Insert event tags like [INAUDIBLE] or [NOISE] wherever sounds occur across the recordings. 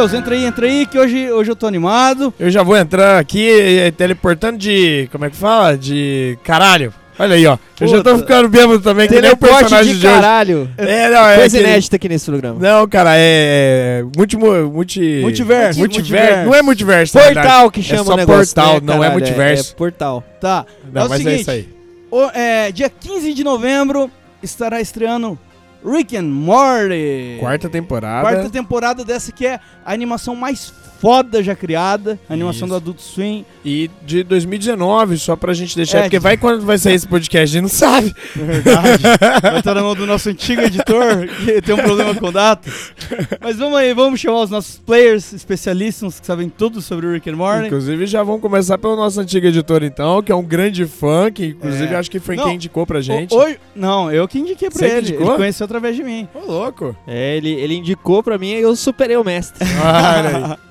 Matheus, entra aí, entra aí, que hoje, hoje eu tô animado. Eu já vou entrar aqui teleportando de. Como é que fala? De caralho. Olha aí, ó. Eu já tô Puta. ficando bêbado também, que nem o personagem de de, caralho. É, não, é. Coisa aquele- inédita aqui nesse programa. Não, cara, é. Multi. multi... Multiverso. Multiverso. Não é multiverso. Portal que chama só o negócio. portal, né, não é multiverso. É portal. Tá, Não, é o mas seguinte, é isso aí. o- é, dia 15 de novembro estará estreando Rick and Morty. Quarta temporada. Quarta temporada dessa que é a animação mais foda já criada, a animação Isso. do Adult Swim. E de 2019, só pra gente deixar. É, porque de- vai quando vai sair esse podcast, a gente não sabe. Verdade. [LAUGHS] Vai estar na mão do nosso antigo editor, que tem um problema com datas. Mas vamos aí, vamos chamar os nossos players especialíssimos que sabem tudo sobre o Rick and Morty. Inclusive, já vamos começar pelo nosso antigo editor, então, que é um grande fã, que inclusive É. acho que foi Não, quem indicou pra gente. O- Hoje, não, eu que indiquei pra Você ele. indicou? Ele conheceu através de mim. Ô, louco. É, ele, ele indicou pra mim e eu superei o mestre. [LAUGHS] Olha aí.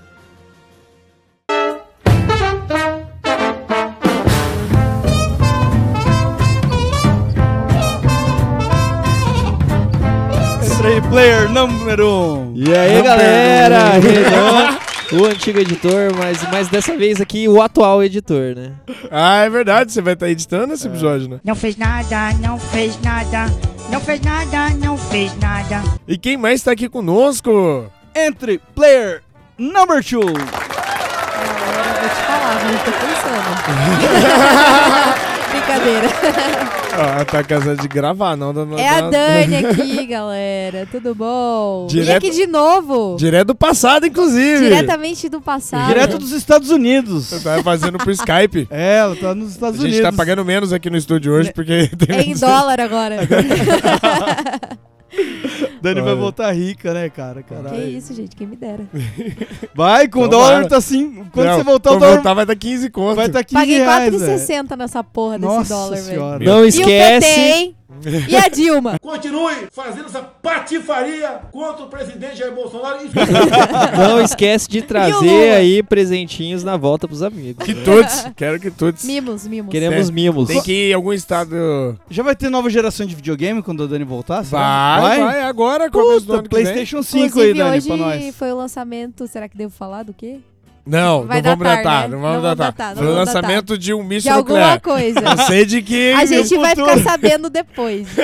Player número 1. Um. E aí, Não galera? Renan, o antigo editor, mas, mas dessa vez aqui o atual editor, né? Ah, é verdade, você vai estar editando esse episódio, né? Não fez nada, não fez nada, não fez nada, não fez nada. E quem mais tá aqui conosco? Entre player number 2. Agora eu vou te falar, mas eu tô pensando. [LAUGHS] Brincadeira. Ah, tá casado de gravar, não. não É a Dani [LAUGHS] aqui, galera. Tudo bom? Direto- E aqui de novo. Direto do passado, inclusive. Diretamente do passado. Direto dos Estados Unidos. Você tá fazendo pro Skype. [LAUGHS] É, ela tá nos A Estados gente Unidos. tá pagando menos aqui no estúdio hoje, Ne- porque [LAUGHS] tem É em dólar agora. [LAUGHS] Dani vai Olha. voltar rica, né, cara? que Caralho. isso, gente, quem me dera. [LAUGHS] Vai, com o dólar tá assim. Quando Não, você voltar, o dólar voltar vai dar 15 conto. vai estar tá 15 Paguei reais, velho. 4,60 nessa porra desse Nossa dólar, velho. Não E o PT, esquece. hein? E a Dilma? Continue fazendo essa patifaria contra o presidente Jair Bolsonaro. e- [LAUGHS] Não esquece de o trazer aí presentinhos na volta pros amigos. Que todos. Quero que todos. Mimos, mimos. Queremos mimos. Tem que ir em algum estado. Já vai ter nova geração de videogame quando a Dani voltar? será? Vai, vai, agora, Puta, vem. PlayStation 5 aí, Inclusive, Dani, hoje pra nós. foi o lançamento. Será que devo falar do quê? Não, Vai não vamos datar, datar, né? não vamos Não vamos datar. datar, não Foi o vamos lançamento de um De míssil alguma nuclear. coisa. Não sei de que. A gente vai futuro. ficar sabendo depois. [LAUGHS]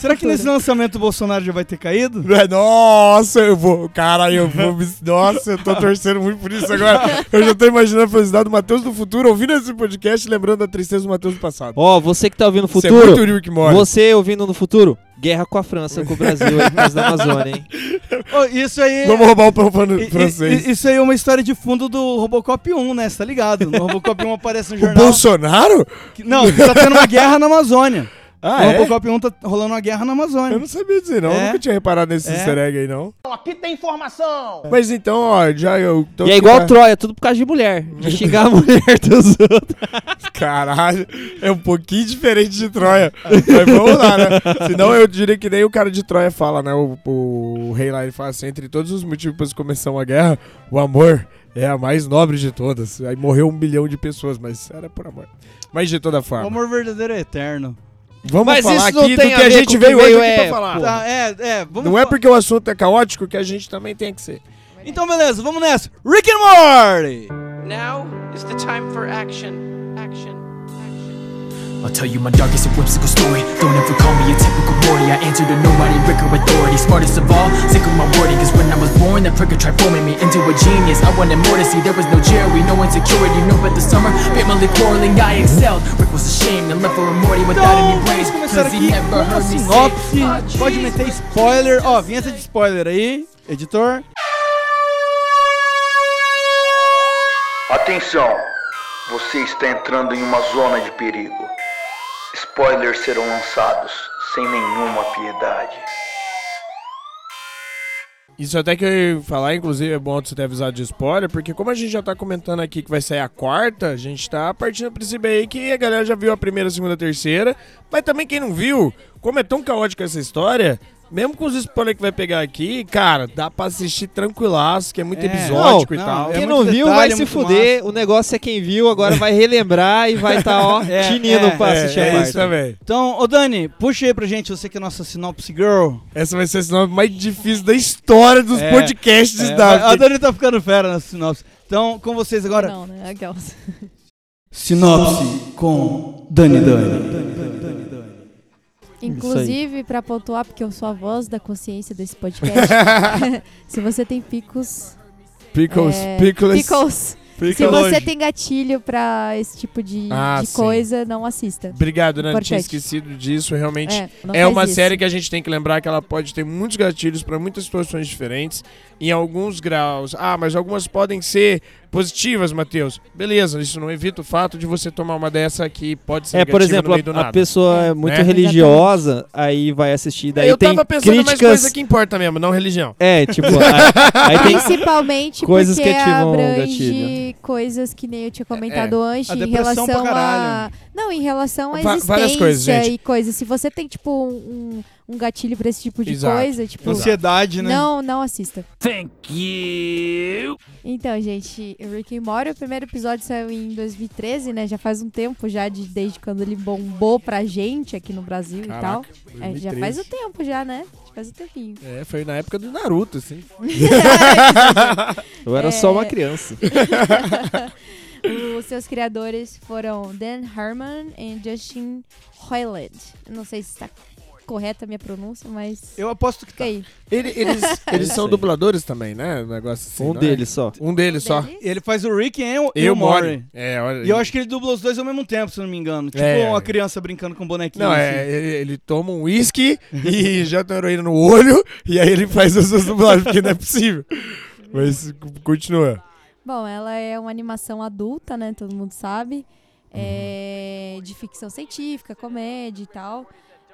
Será que futuro. nesse lançamento o Bolsonaro já vai ter caído? [LAUGHS] Nossa, eu vou. Cara, eu vou. [LAUGHS] Nossa, eu tô torcendo muito por isso agora. Eu já tô imaginando a felicidade do Matheus do futuro ouvindo esse podcast e lembrando da tristeza do Matheus do passado. Ó, você que tá ouvindo no Isso é futuro, muito Rick Morty. você ouvindo no futuro, guerra com a França, com o Brasil aí por causa da Amazônia, hein? [LAUGHS] Ô, isso aí. Vamos roubar o pão francês. Isso aí é uma história de fundo do Robocop 1, né? Você tá ligado? No Robocop 1 aparece no O jornal. Bolsonaro? que- Não, tá tendo uma guerra na Amazônia. Ah, no é? Robocop 1 tá rolando uma guerra na Amazônia. Eu não sabia dizer, não. Eu É. nunca tinha reparado nesse É. easter egg aí, não. Aqui tem informação. Mas então, ó, já eu. tô e é igual pra- Troia, tudo por causa de mulher. De [LAUGHS] xingar a mulher dos outros. Caralho, é um pouquinho diferente de Troia. Mas vamos lá, né? Senão eu diria que nem o cara de Troia fala, né? O, o, o rei lá ele fala assim: entre todos os motivos para começar uma guerra, o amor é a mais nobre de todas. Aí morreu um milhão de pessoas, mas era por amor. Mas de toda O forma. amor verdadeiro é eterno. Vamos Mas falar isso não aqui do tem que a a gente veio hoje é, pra falar. Tá, é, é. Vamos Não é porque o assunto é caótico que a gente também tem que ser. Então, beleza, vamos nessa. Rick and Morty! Now is the time for action. Action. Action. I'll tell you my darkest and whimsical story. Don't ever call me a typical Morty. I answer to nobody, Rick or authority. Smartest of all, sick of my wording. Cause when I was born, that prick tried forming me into a genius. I wanted more to see. There was no Jerry, no insecurity. No, but the summer, family quarreling, I excelled. Rick was ashamed and left for a Morty without any Então, brains. vamos começar Cause he aqui never com a heard me say. sinopse. "Ah, Pode meter spoiler. Ó, vinheta de spoiler aí, editor. Atenção! Você está entrando em uma zona de perigo. Spoilers serão lançados sem nenhuma piedade. Isso até que eu ia falar, inclusive, é bom você ter avisado de spoiler, porque como a gente já tá comentando aqui que vai sair a quarta, a gente tá partindo do princípio aí que a galera já viu a primeira, a segunda, a terceira, mas também quem não viu, como é tão caótica essa história, mesmo com os spoilers que vai pegar aqui, cara, dá pra assistir tranquilaço, que é muito É. episódico Não, e tal. não, Quem É não viu detalhe, vai é se fuder. O negócio é quem viu, agora vai relembrar e vai estar, ó, [LAUGHS] É, tinindo é, pra É, assistir a é isso também. Então, ô Dani, puxa aí pra gente, você que é nossa sinopse girl. Essa vai ser a sinopse mais difícil da história dos É, podcasts É, da a Dani tá ficando fera na sinopse. Então, com vocês agora, Não, né? Aquelas. sinopse com Dani Dani. Inclusive, pra pontuar, porque eu sou a voz da consciência desse podcast, [LAUGHS] se você tem picos. Pickles, é, pickles, pickles. Se você tem gatilho pra esse tipo de, Ah, de coisa, não assista. Obrigado, né? Não tinha esquecido disso. Realmente É, é uma isso. série que a gente tem que lembrar que ela pode ter muitos gatilhos para muitas situações diferentes, em alguns graus. Ah, mas algumas podem ser positivas, Matheus. Beleza, isso não evita o fato de você tomar uma dessa que pode ser É, por exemplo, no meio do a, a pessoa é muito Né? religiosa, aí vai assistir, daí eu tem tava pensando mais críticas... coisa que importa mesmo, não religião. É, tipo, aí, aí tem... Principalmente coisas porque que ativam o abrange coisas que nem eu tinha comentado antes a em relação pra a não em relação à Va- existência várias coisas, gente. e coisas. Se você tem tipo um, um gatilho pra esse tipo de Exato. coisa, tipo Ansiedade, né? não, não assista. Thank you. Então, gente, o Rick and Morty, o primeiro episódio saiu em 2013, né? Já faz um tempo já de desde quando ele bombou pra gente aqui no Brasil e tal. É, já faz o tempo já, né? Já faz o tempinho. É, foi na época do Naruto, assim. [LAUGHS] Eu era É. só uma criança. [LAUGHS] Os seus criadores foram Dan Harmon e Justin Roiland. Não sei se está correta a minha pronúncia, mas Eu aposto que fica tá. aí. Ele- eles [LAUGHS] eles isso são aí. dubladores também, né? Um negócio assim. um não é? deles só. Um deles só. Deles? Ele faz o Rick e o, e Eu o. É, olha. E eu acho que ele dubla os dois ao mesmo tempo, se eu não me engano. Tipo É. uma criança brincando com bonequinho. Não, assim. é, ele, ele toma um uísque e [LAUGHS] janta heroína no olho e aí ele faz as suas dublagens, porque não é possível. Mas continua. Bom, ela é uma animação adulta, né? Todo mundo sabe. É de ficção científica, comédia e tal.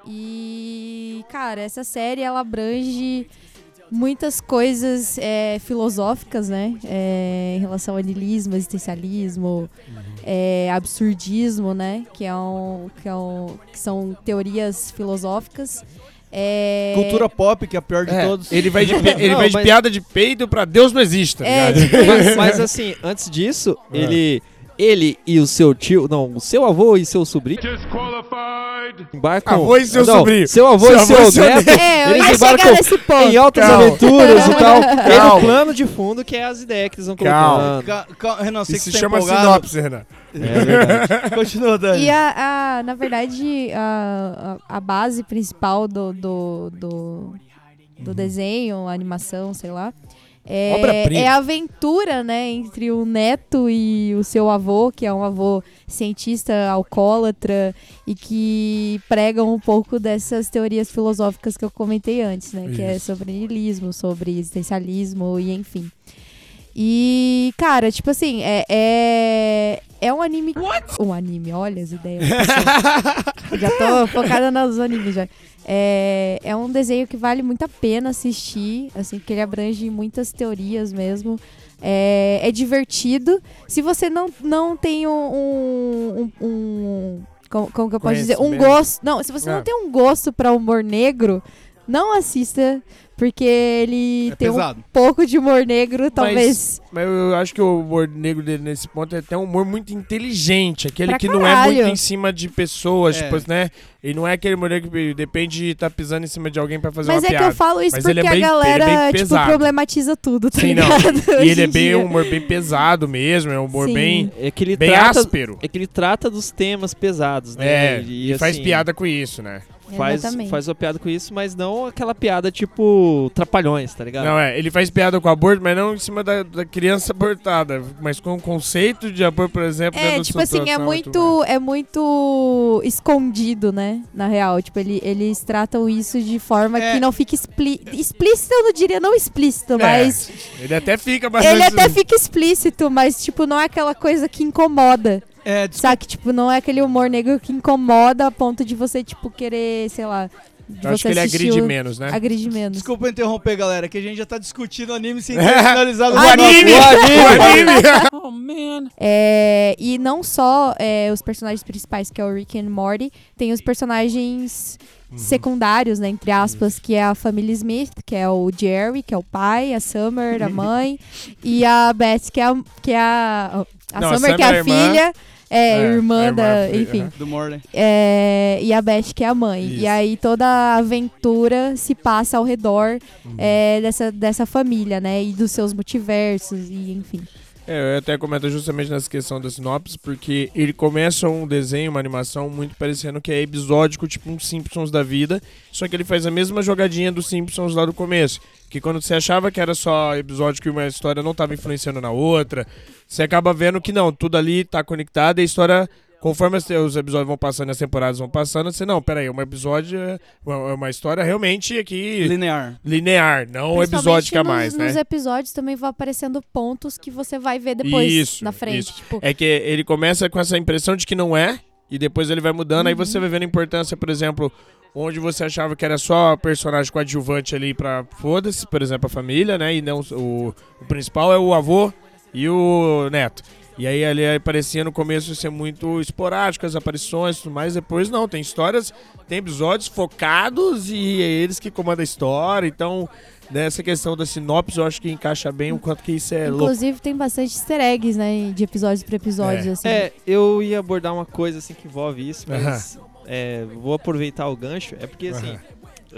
E, cara, essa série ela abrange muitas coisas é, filosóficas, né? É, em relação ao niilismo, existencialismo, é, absurdismo, né? Que, é um, que, é um, que são teorias filosóficas. É, Cultura pop, que é a pior de É, todos. ele vai de, [LAUGHS] ele Não, vai de mas- piada de peido pra Deus não existe, tá É, tipo [LAUGHS] mas, mas, assim, antes disso, É. ele... Ele e o seu tio, não, o seu avô e seu sobrinho embarcam. Avô e seu não, sobrinho. Seu avô Seu e avô seu e seu [LAUGHS] neto. É, Eles embarcam nesse ponto. Em altas Calma. aventuras e tal. Tem Calma. o plano de fundo que é as ideias que eles vão Calma. colocando. Ca- ca- Renan, sei Isso que se você tá chama empolgado. sinopse, Renan. É [LAUGHS] verdade. Continua, Dani. E a, a- na verdade, a, a, a base principal do, do, do, do desenho, a animação, sei lá, é, é a aventura, né, entre o neto e o seu avô, que é um avô cientista alcoólatra e que pregam um pouco dessas teorias filosóficas que eu comentei antes, né, que é Isso. sobre niilismo, sobre existencialismo e enfim. E, cara, tipo assim, é, é, é um anime. Um anime, olha as ideias. [LAUGHS] já tô focada nos animes já. É, é um desenho que vale muito a pena assistir, assim, porque ele abrange muitas teorias mesmo. É, é divertido. Se você não, não tem um. um, um- como, como que eu posso dizer? Um gosto. Não, se você Ah. não tem um gosto pra humor negro, não assista, porque ele É tem um pesado. pouco de humor negro, talvez. Mas eu acho que o humor negro dele nesse ponto é até um humor muito inteligente. Aquele Pra que não é caralho. muito em cima de pessoas, É. tipo, né? Ele não é aquele humor negro que depende de estar pisando em cima de alguém pra fazer Mas uma é que piada. eu falo isso Mas porque é bem- a galera, ele é bem tipo, problematiza tudo, tá Sim, não. ligado? E [LAUGHS] Hoje ele é em bem um humor bem pesado mesmo, é um humor Sim. bem, É que ele bem trata. áspero. É que ele trata dos temas pesados, né? É, e, faz assim, piada com isso, né? Faz, Exatamente. faz uma piada com isso, mas não aquela piada tipo trapalhões, tá ligado? Não, é, ele faz piada com aborto, mas não em cima da, da criança abortada, mas com o conceito de aborto, por exemplo, É, tipo assim, é muito, é muito escondido, né? Na real. Tipo, ele- eles tratam isso de forma É. que não fica explí explícito, eu não diria não explícito, mais. mas. É, ele até fica bastante... Ele até fica explícito, mas, tipo, não é aquela coisa que incomoda. É, desculpa, Sabe? Tipo, não é aquele humor negro que incomoda a ponto de você, tipo, querer, sei lá. Eu acho que ele agride o- menos, né? Agride menos. desculpa interromper, galera, que a gente já tá discutindo anime sem [LAUGHS] ter finalizado o Anime! O anime! [LAUGHS] Oh man. É, e não só é, os personagens principais, que é o Rick e Morty, tem os personagens Uhum. secundários, né, entre aspas, que é a família Smith, que é o Jerry, que é o pai, a Summer, a [LAUGHS] mãe, e a Beth, que é a, que é a, a Não, a Summer, que Summer é é a a irmã. É, É, irmã da, enfim. [LAUGHS] Do Morley. é, e a Beth, que é a mãe. Isso. E aí toda a aventura se passa ao redor Uhum. é, dessa, dessa família, né? E dos seus multiversos, e enfim. É, eu até comento justamente nessa questão da sinopse, porque ele começa um desenho, uma animação muito parecendo que é episódico, tipo um Simpsons da vida, só que ele faz a mesma jogadinha dos Simpsons lá do começo. Que quando você achava que era só episódio que uma história não estava influenciando na outra, você acaba vendo que não, tudo ali tá conectado e a história. Conforme os episódios vão passando e as temporadas vão passando, você, não, peraí, um episódio é uma, é uma história realmente aqui Linear. linear, não episódica nos, mais, né? Nos episódios também vão aparecendo pontos que você vai ver depois Isso, na frente. isso. Tipo, É que ele começa com essa impressão de que não é, e depois ele vai mudando, aí Uhum. você vai vendo a importância, por exemplo, onde você achava que era só personagem coadjuvante ali pra foda-se, por exemplo, a família, né? E não o, o principal é o avô e o neto. E aí ali aí parecia no começo ser muito esporádico as aparições e tudo mais, depois não, tem histórias, tem episódios focados e é eles que comandam a história, então nessa questão da sinopse eu acho que encaixa bem o quanto que isso é louco. inclusive tem bastante easter eggs, né? De episódios pra episódios, É. assim. É, eu ia abordar uma coisa assim que envolve isso, mas é, vou aproveitar o gancho. É porque assim. Aham.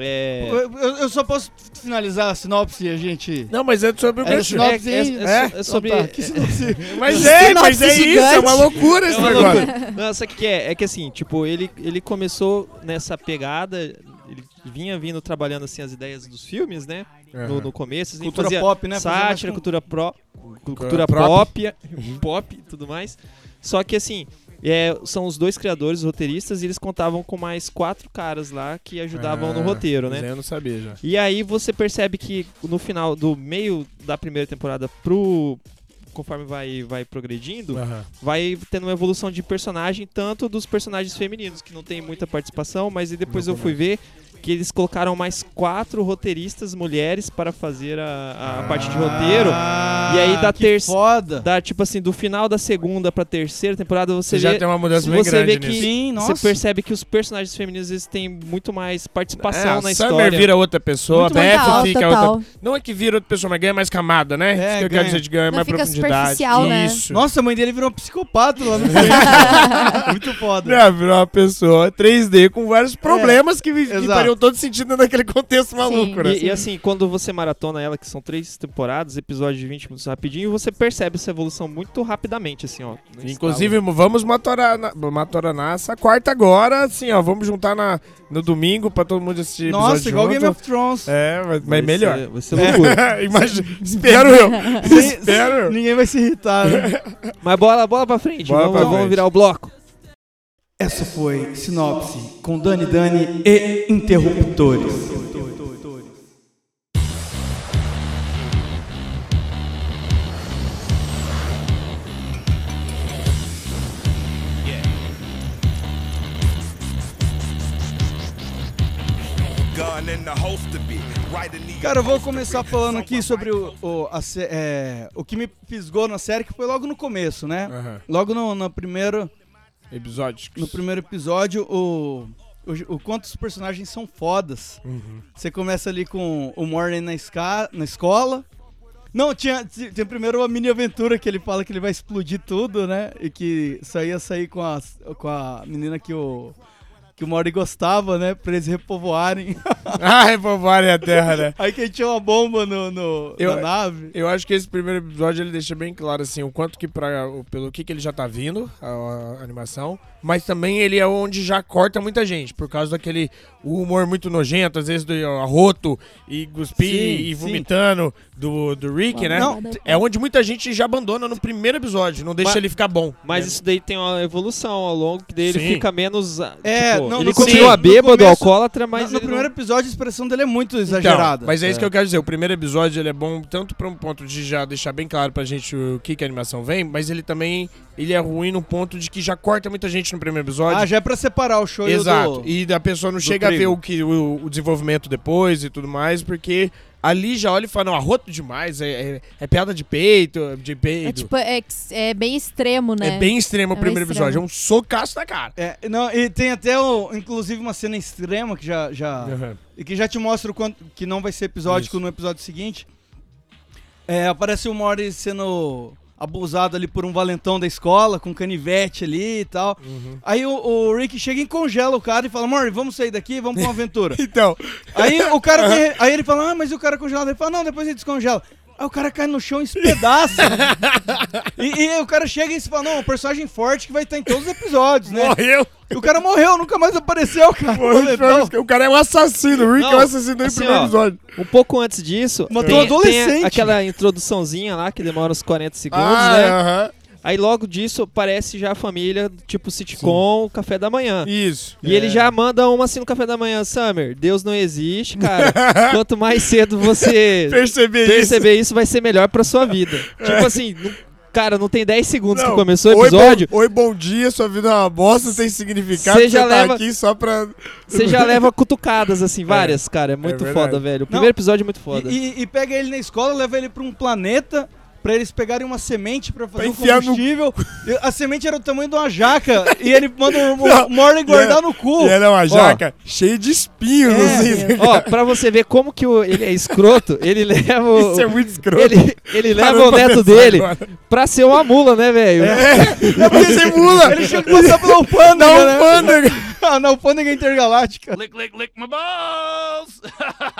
É, Eu, eu- só posso finalizar a sinopse e a gente. Não, mas é sobre o É, gancho. sinopse é- é- é- é sobre- Então tá, que sinopse? [LAUGHS] Mas é, mas é Sinopse isso, é uma gigante. loucura É esse uma negócio. loucura. Não, sabe o que é? É que assim, tipo, ele, ele começou nessa pegada, ele vinha vindo trabalhando assim as ideias dos filmes, né? No, no começo, assim, Cultura fazia pop, né? Sátira, cultura pro, cultura Cultura prop. pop, pop e tudo mais. Só que assim, é, são os dois criadores, os roteiristas, e eles contavam com mais quatro caras lá que ajudavam no Ah, roteiro, né? Eu não sabia já. E aí você percebe que no final do meio da primeira temporada pro conforme vai vai progredindo, Aham. vai tendo uma evolução de personagem, tanto dos personagens femininos, que não tem muita participação, mas e depois eu fui ver que eles colocaram mais quatro roteiristas mulheres para fazer a, a parte de roteiro. Ah, E aí da Foda. Da, tipo assim, do final da segunda pra terceira temporada, você, Você já vê, tem uma mudança bem você grande vê que nisso. Sim, você percebe que os personagens femininos eles têm muito mais participação É, a na Summer história. vira outra pessoa, Muito a Beth fica total. outra. Não é que vira outra pessoa, mas ganha mais camada, né? É, Isso que eu ganha. quero dizer de ganhar Não mais fica profundidade. né? Isso. Nossa, a mãe dele virou um psicopata lá no. [LAUGHS] [LAUGHS] Muito foda. Não, virou uma pessoa 3D com vários problemas que, que exato. Fariam todo sentido naquele contexto maluco, né? E, e assim, quando você maratona ela, que são três temporadas, episódios de 20 minutos rapidinho, você percebe essa evolução muito rapidamente, assim, ó. Inclusive, vamos matorana- maratona essa quarta agora, assim, ó. Vamos juntar na, no domingo pra todo mundo assistir Nossa, episódio igual junto. Game of Thrones. É, mas, Vai melhor. ser- vai ser loucura. [LAUGHS] Imagina, espero eu. espero eu. Ninguém vai se irritar, né? Mas bola, bola pra frente, Bola vamos, pra vamos frente. virar o bloco. Essa foi Sinopse com Dani Dani e Interruptores. Cara, eu vou começar falando aqui sobre o, o, a é, o que me fisgou na série, que foi logo no começo, né? Aham. Logo no, no primeiro, Episódio. no primeiro episódio, o, o, o quanto os personagens são fodas. Uhum. Você começa ali com o Morning na, esca na escola. Não, tinha, ti- tem primeiro uma mini aventura que ele fala que ele vai explodir tudo, né? E que só ia sair com a, com a menina que o, que o Morty gostava, né? Pra eles repovoarem. [LAUGHS] Ah, repovoarem a Terra, né? Aí que tinha uma bomba no, no- Eu- na nave. Eu acho que esse primeiro episódio ele deixa bem claro assim o quanto que para pelo que, que ele já tá vindo a, a animação, mas também ele é onde já corta muita gente por causa daquele humor muito nojento, às vezes do arroto e cuspir Sim, e sim. vomitando do, do Rick, né? Não, É onde muita gente já abandona no primeiro episódio, não deixa Mas- ele ficar bom. Mas né? isso daí tem uma evolução ao longo, que daí ele fica menos. ah, É, tipo, não, ele continua começo- bêbado, começo- alcoólatra, mas. no, no primeiro episódio a expressão dele é muito Então, exagerada. mas é isso que eu quero dizer. O primeiro episódio ele é bom tanto para um ponto de já deixar bem claro pra gente o que, que a animação vem, mas ele também ele é ruim no ponto de que já corta muita gente no primeiro episódio. Ah, já é pra separar o show Exato. do... E a pessoa não chega a ver trigo. o, que, o, o desenvolvimento depois e tudo mais, porque ali já olha e fala, não, arroto demais, é, é, é piada de peito, de peito. É tipo, é, é bem extremo, né? É bem extremo o É primeiro bem episódio, é extremo. um socaço na cara. É, não, e tem até, o, inclusive, uma cena extrema que já. já E que já te mostra o quanto. Que não vai ser episódico Isso. no episódio seguinte. É, aparece o Morty sendo abusado ali por um valentão da escola, com canivete ali e tal. Uhum. Aí o, o Rick chega e congela o cara e fala: Morty, vamos sair daqui, vamos pra uma [LAUGHS] aventura. Então, aí o cara. [LAUGHS] tem- aí ele fala: Ah, mas e o cara congelado? Ele fala: Não, depois ele descongela. Aí o cara cai no chão e se pedaça. [LAUGHS] e, e o cara chega e se fala: Não, um personagem forte que vai estar em todos os episódios, né? morreu. E o cara morreu, nunca mais apareceu, cara. Valentão. o cara é um assassino, o Rick é Não, um assassino do assim, primeiro ó, episódio. Um pouco antes disso, Matou tem, um adolescente. tem aquela introduçãozinha lá que demora uns 40 segundos, Ah, né? aham. Aí logo disso aparece já a família, tipo sitcom, café da manhã. Isso. E ele já manda uma assim no café da manhã, Summer, Deus não existe, cara. [LAUGHS] Quanto mais cedo você [LAUGHS] Perceber isso. perceber isso, vai ser melhor pra sua vida. [LAUGHS] Tipo assim, não- cara, não tem 10 segundos Não, que começou o oi, episódio, bom, oi, bom dia, sua vida é uma bosta, sem significado. Você Você já tá leva- aqui só pra... você já leva cutucadas, assim, várias, cara. É muito verdade. foda, velho. O primeiro episódio é muito foda. E, e- e pega ele na escola, leva ele pra um planeta pra eles pegarem uma semente pra fazer Pra um no- combustível. E A semente era do tamanho de uma jaca e ele manda o, o Morley guardar no cu. E era uma jaca cheia de espinhos, É, assim. Ó, pra você ver como que o- ele é escroto, ele leva o. [LAUGHS] Isso é muito escroto. Ele, ele leva o pra neto dele agora. pra ser uma mula, né, velho? É porque você mula. Ele tinha que passar pela alfândega, Dá um né? pândega. Ah, na alfândega intergaláctica. Lick, lick, lick my balls!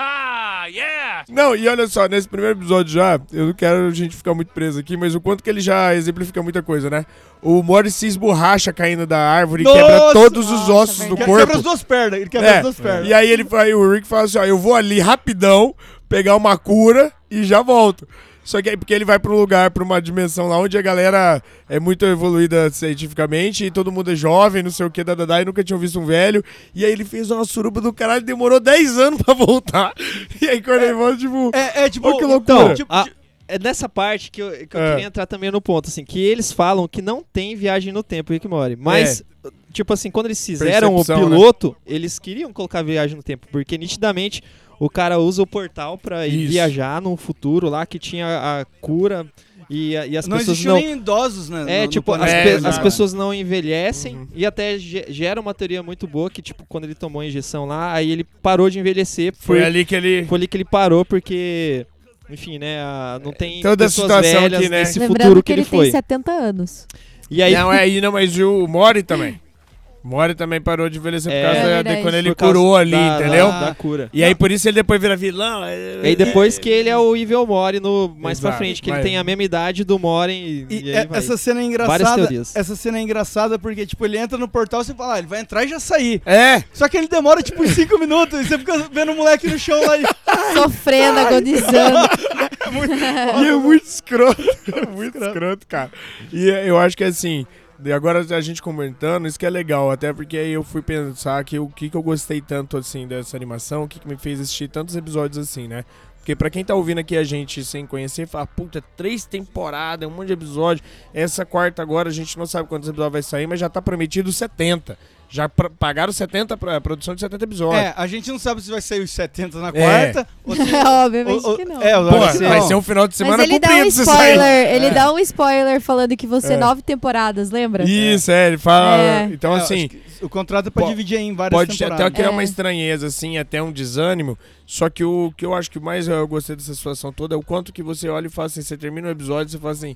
[LAUGHS] yeah! Não, e olha só, nesse primeiro episódio já, eu não quero a gente ficar muito preso aqui, mas o quanto que ele já exemplifica muita coisa, né? O Morris se esborracha caindo da árvore e quebra todos os Nossa, ossos do verdade. Que- Quebra as corpo. duas pernas. Ele quebra É, as duas pernas. E aí ele aí o Rick fala assim, ó, eu vou ali rapidão, pegar uma cura e já volto. Só que aí porque ele vai pra um lugar, pra uma dimensão lá onde a galera é muito evoluída cientificamente e todo mundo é jovem, não sei o que, dadadá, e nunca tinham visto um velho. E aí ele fez uma suruba do caralho, demorou 10 anos pra [LAUGHS] voltar. E aí quando ele volta, tipo... É, é tipo. Olha que loucura. Então, tipo, a- é nessa parte que eu, que eu É. queria entrar também no ponto, assim, que eles falam que não tem viagem no tempo, Rick Morty. Mas, tipo assim, quando eles fizeram o Percepção, né? piloto, eles queriam colocar viagem no tempo, porque nitidamente o cara usa o portal pra ir Isso. viajar num futuro lá que tinha a cura e, a- e as não pessoas existiam não. nem idosos, né? É, no- no tipo, as, planeta. pe- É, as pessoas não envelhecem Uhum. e até ge- gera uma teoria muito boa que, tipo, quando ele tomou a injeção lá, aí ele parou de envelhecer. Foi por- ali que ele... foi ali que ele parou, porque, enfim, né, a- não tem Toda a pessoas situação velhas aqui, né? nesse Lembrando futuro que ele, foi. tem 70 anos. E aí, Não, é aí, não, mas o Mori também. [LAUGHS] Mori também parou de envelhecer por É, causa da- verdade. de quando ele por curou ali, da- entendeu? Da, da cura. E aí por isso ele depois vira vilão. E aí depois que ele é o Evil Mori no, mais pra Exato, frente, que mas- ele tem a mesma idade do Mori e, E e é- essa cena é Várias engraçada. Essa cena é engraçada porque, tipo, ele entra no portal e você fala, ah, ele vai entrar e já sair. É, Só que ele demora, tipo, uns 5 minutos e você fica vendo o moleque no chão lá e. [LAUGHS] Sofrendo, agonizando. [LAUGHS] e é muito escroto. É muito escroto, cara. E é, eu acho que assim, de agora a gente comentando, isso que é legal, até porque aí eu fui pensar que o que, que eu gostei tanto assim dessa animação, o que, que me fez assistir tantos episódios assim, né? Porque pra quem tá ouvindo aqui a gente sem conhecer, fala, puta, três temporadas, um monte de episódio. Essa quarta agora a gente não sabe quantos episódios vai sair, mas já tá prometido 70. Já pagaram 70 pra a produção de 70 episódios. É, a gente não sabe se vai sair os 70 na É. quarta. [LAUGHS] ou [LAUGHS] se- Obviamente ou- ou- que não. É, Pô, vai ser um final de semana Mas ele dá um comprido se sair. spoiler, ele dá um spoiler falando que vão ser É. nove temporadas, lembra? Isso, é, ele fala. É. Então, É, assim, o contrato é pra po- dividir em várias pode temporadas. até criar uma É. estranheza, assim, até um desânimo. Só que o que eu acho que mais eu gostei dessa situação toda é o quanto que você olha e fala assim: você termina o episódio e você fala assim.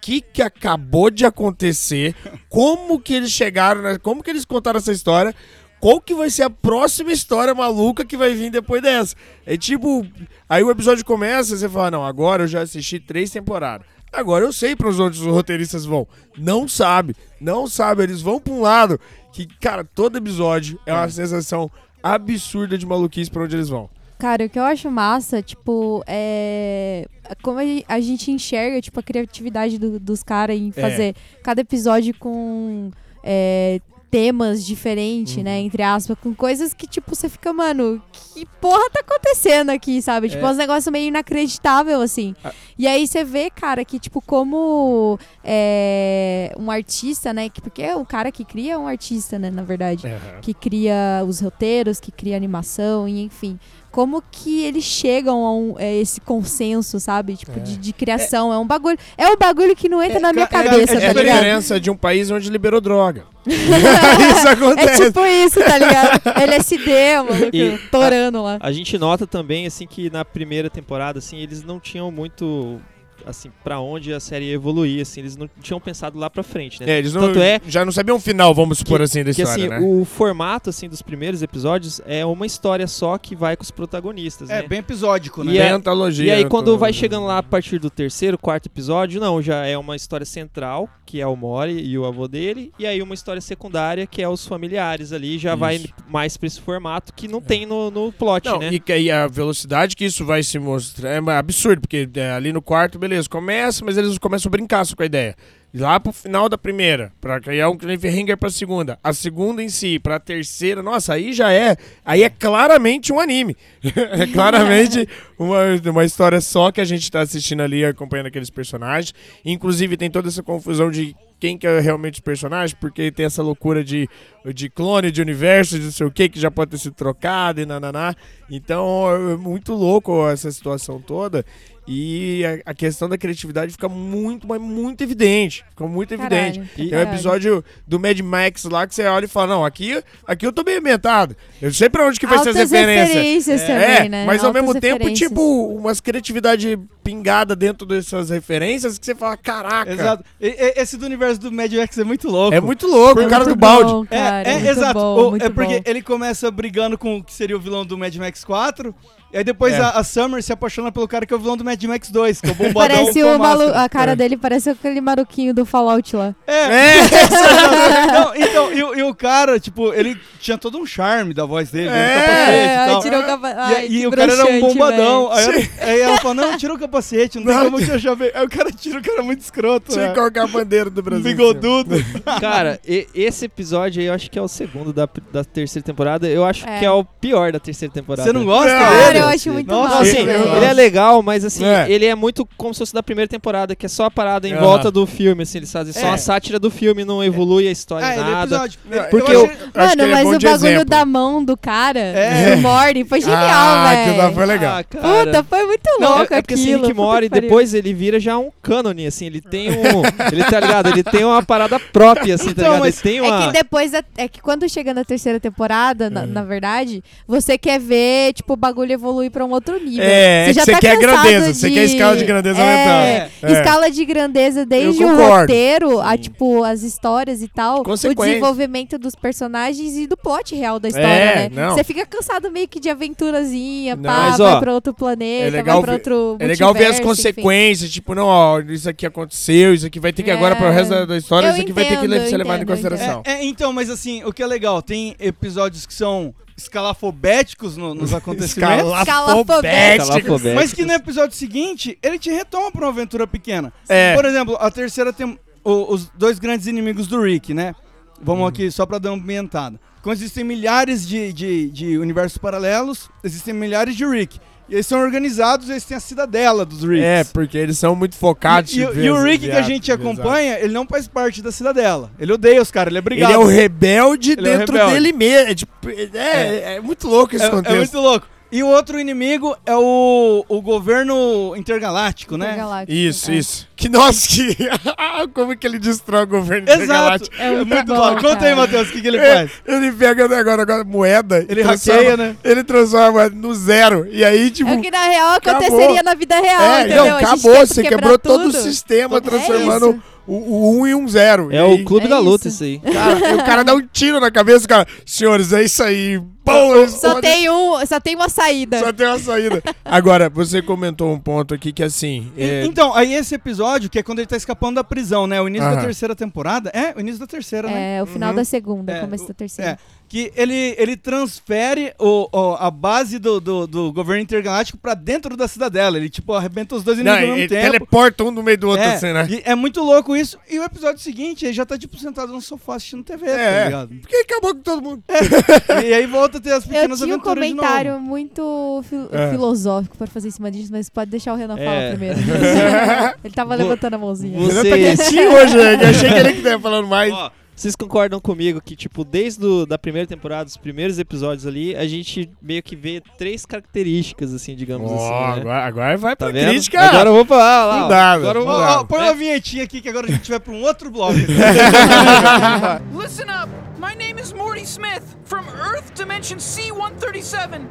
O que que acabou de acontecer? Como que eles chegaram, né? como que eles contaram essa história? Qual que vai ser a próxima história maluca que vai vir depois dessa? É tipo, aí o episódio começa, você fala, não, agora eu já assisti três temporadas. Agora eu sei para os outros roteiristas vão. Não sabe, não sabe, eles vão para um lado que, cara, todo episódio é uma sensação absurda de maluquice para onde eles vão. Cara, o que eu acho massa, tipo, é. Como a gen- a gente enxerga, tipo, a criatividade do- dos caras em É. fazer cada episódio com. é, temas diferentes, Uhum. né? Entre aspas, com coisas que, tipo, você fica, mano, que porra tá acontecendo aqui, sabe? Tipo, É. uns negócios meio inacreditável, assim. Ah. E aí você vê, cara, que, tipo, como é, um artista, né? que- Porque o cara que cria é um artista, né? Na verdade. Que cria os roteiros, que cria animação, e enfim. Como que eles chegam a, um- a esse consenso, sabe? Tipo, de, de criação. É. um bagulho. É um bagulho que não entra É, na minha ca- é- cabeça, é É tá a ligado? diferença de um país onde liberou droga. [LAUGHS] [LAUGHS] Isso É acontece. tipo isso, tá ligado? LSD, [LAUGHS] maluco, E- torando lá. A gente nota também, assim, que na primeira temporada, assim, eles não tinham muito, assim, pra onde a série ia evoluir, assim, eles não tinham pensado lá pra frente, né? É, eles não, Tanto é já não sabiam o final, vamos supor assim, da que, história, assim, né? o formato, assim, dos primeiros episódios é uma história só que vai com os protagonistas, É, né? bem episódico, né? E é- Bem antologia. E aí, quando vai chegando lá a partir do terceiro, quarto episódio, não, já é uma história central, que é o Mori e o avô dele, e aí uma história secundária, que é os familiares ali, já vai Isso. mais pra esse formato que não tem no, no plot, Não, né? e, que aí a velocidade que isso vai se mostrar é absurdo, porque é, ali no quarto, beleza, começa, mas eles começam a brincar com a ideia. Lá pro final da primeira, pra criar um cliffhanger pra segunda. A segunda em si, pra terceira, nossa, aí já é. Aí é claramente um anime. [LAUGHS] é claramente uma, uma história só que a gente tá assistindo ali, acompanhando aqueles personagens. Inclusive tem toda essa confusão de quem que é realmente os personagens, porque tem essa loucura de, de clone, de universo, de não sei o que, que já pode ter sido trocado e nananá. Então é muito louco essa situação toda. E a, a questão da criatividade fica muito, mas muito evidente. Fica muito evidente. Caralho, Tem um caralho. episódio do Mad Max lá que você olha e fala: Não, aqui, aqui eu tô bem ambientado. Eu sei pra onde que vai ser as Altas referências. referências É, também, né? mas ao Altas mesmo tempo, tipo, umas criatividade pingada dentro dessas referências que você fala, caraca. Exato. E- e- esse do universo do Mad Max é muito louco. É muito louco, É o cara muito do balde. bom, cara, é, é, muito exato. bom, é porque bom. ele começa brigando com o que seria o vilão do Mad Max 4. E aí depois É. a, a Summer se apaixona pelo cara que é o vilão do Mad Max 2, que é o bombadão Parece com o malu... A cara É. dele parece aquele maruquinho do Fallout lá. É, [LAUGHS] Não, então, e, o- e o cara, tipo, ele tinha todo um charme da voz dele, É, do capacete e tal. capa... E, Ai, e o cara era um bombadão. Aí, ela- aí ela falou, não, tira o capacete, não tem Não. como te achar bem. Aí o cara tira, o cara é muito escroto. Tinha né? que colocar a bandeira do Um Brasil. bigodudo. [LAUGHS] Cara, e- esse episódio aí eu acho que é o segundo da, da terceira temporada. Eu acho É. que é o pior da terceira temporada. Você não gosta Não. Dele? Eu acho muito Nossa, Não, massa. assim, ele é legal, mas assim, É. ele é muito como se fosse da primeira temporada, que é só a parada em Aham. volta do filme, assim, eles fazem só É. uma sátira do filme, não evolui a história Ah, é nada. episódio. Porque eu eu- que Mano, é mas o bagulho exemplo. da mão do cara, É. do Morty, foi genial, ah, velho. aquilo foi legal. Ah, cara. Puta, foi muito Não, louco é, é porque assim, aquilo. Rick que pariu. depois ele vira já um cânone, assim, ele tem um... ele tá ligado? Ele tem uma parada própria, assim, tá Então, ligado? Ele tem É uma... que depois, é que quando chega na terceira temporada, na, na verdade, você quer ver, tipo, o bagulho evoluir pra um outro nível. É, é que você tá quer grandeza, você quer escala de grandeza é, aumentando. É. Escala de grandeza desde o roteiro, a, tipo, as histórias e tal, o desenvolvimento dos personagens e do plot real da história, É, né? não. Você fica cansado meio que de aventurazinha, Não, pá, mas, vai ó, pra outro planeta, é legal vai pra ver- outro É legal ver as multiverso, enfim. consequências, tipo, não, ó, isso aqui aconteceu, isso aqui vai ter que agora pro resto da, da história, Eu isso aqui vai ter que entendo, ser levado em entendo, consideração. É, é, então, mas assim, o que é legal, tem episódios que são escalafobéticos no- nos acontecimentos. Escalafobético. Escalafobético. Mas que no episódio seguinte, ele te retoma pra uma aventura pequena. É. Por exemplo, a terceira tem o- os dois grandes inimigos do Rick, né? Vamos aqui só pra dar uma ambientada. Como existem milhares de, de, de universos paralelos, existem milhares de Rick. E eles são organizados, eles têm a cidadela dos Ricks. É, porque eles são muito focados. E, e- e o Rick que a gente exato. acompanha, ele não faz parte da cidadela. Ele odeia os caras, ele é brigado. Ele é o rebelde Ele é o dentro rebelde. dele mesmo. É, tipo, é, é muito louco esse É- é, contexto. muito louco. E o outro inimigo é o, o governo intergaláctico, né? Intergaláctico, Isso, é. isso. Que nossa, que. [LAUGHS] Como que ele destrói o governo Exato. intergaláctico? É muito bom. Conta aí. Matheus, o que, que ele É, faz? Ele pega agora, agora moeda. Ele e transforma- hackeia, né? Ele transforma no zero. E aí, tipo. É o que na real acabou. aconteceria na vida real, É, entendeu? não, acabou. Você quebrou todo o tudo. sistema, É transformando isso. o, o um em um zero. É E o clube É da luta isso. isso aí. Cara, e o cara dá um tiro na cabeça, cara. Senhores, é isso aí. Eles Só podem- tem, um, só tem uma saída. Só tem uma saída. Agora, você comentou um ponto aqui que assim. é- Então, aí esse episódio, que é quando ele tá escapando da prisão, né? O início da Aham. terceira temporada. É, o início da terceira, né? É, o final Uhum. da segunda, É, começo o- da terceira. É, que ele, ele transfere o, o- a base do, do, do governo intergaláctico pra dentro da cidadela. Ele, tipo, arrebenta os dois Não, inimigos ao ele mesmo tempo. teleporta um no meio do outro, é, assim, né? e é muito louco isso. E o episódio seguinte, ele já tá, tipo, sentado no sofá assistindo TV, tá É. ligado? Porque acabou com todo mundo. [LAUGHS] E aí volta ter as Eu pequenas tinha um aventuras de novo. comentário muito fi- É. filosófico pra fazer em cima disso, mas pode deixar o Renan falar É. primeiro. [LAUGHS] Ele tava levantando a mãozinha. Você- tá quietinho hoje, né? Eu achei que ele que tava falando mais. Ó, vocês concordam comigo que, tipo, desde do, da primeira temporada, os primeiros episódios ali, a gente meio que vê três características, assim, digamos Ó, assim, né? agora, agora vai Tá pra vendo? crítica. Agora eu vou falar lá. Dá, Agora eu vou ó, põe uma vinhetinha aqui que agora a gente vai pra um outro bloco. [LAUGHS] [LAUGHS] Listen up! My name is Morty Smith from Earth Dimension C137.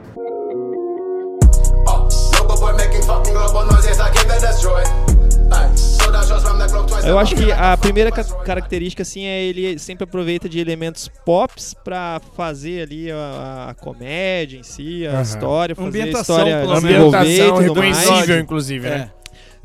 Eu acho que a primeira ca- característica, assim, é ele sempre aproveita de elementos pops pra fazer ali a, a comédia em si, a Aham. história, fazer a Ambientação, história desenvolver e Ambientação mais. reconhecível, inclusive, né?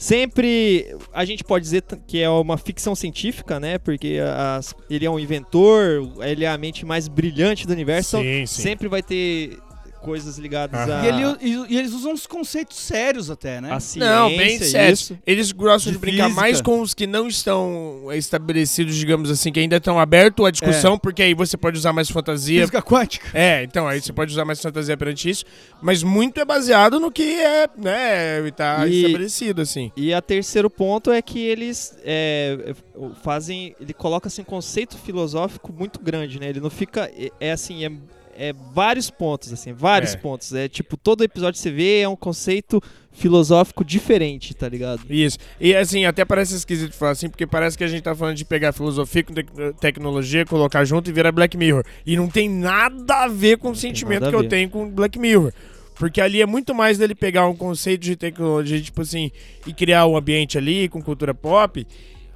Sempre a gente pode dizer que é uma ficção científica, né? Porque as- ele é um inventor, ele é a mente mais brilhante do universo. Sim, então sim. sempre vai ter coisas ligadas a, E, ele- e- e eles usam uns conceitos sérios até, né? a ciência. Não, bem sério. isso. Eles gostam de, De brincar física. mais com os que não estão estabelecidos, digamos assim, que ainda estão abertos à discussão, porque aí você pode usar mais fantasia. Física quântica. É, então, aí você pode usar mais fantasia perante isso, mas muito é baseado no que é, né, tá E- estabelecido, assim. E a terceiro ponto é que eles é, fazem. Ele coloca assim, um conceito filosófico muito grande, né? Ele não fica. É, é assim, é, é vários pontos, assim, vários É. pontos. É tipo, todo episódio que você vê é um conceito filosófico diferente, tá ligado? Isso. E assim, até parece esquisito falar assim, porque parece que a gente tá falando de pegar filosofia com tec- tecnologia, colocar junto e virar Black Mirror. E não tem nada a ver com o sentimento que eu tenho com Black Mirror. Porque ali é muito mais dele pegar um conceito de tecnologia, tipo assim, e criar um ambiente ali com cultura pop.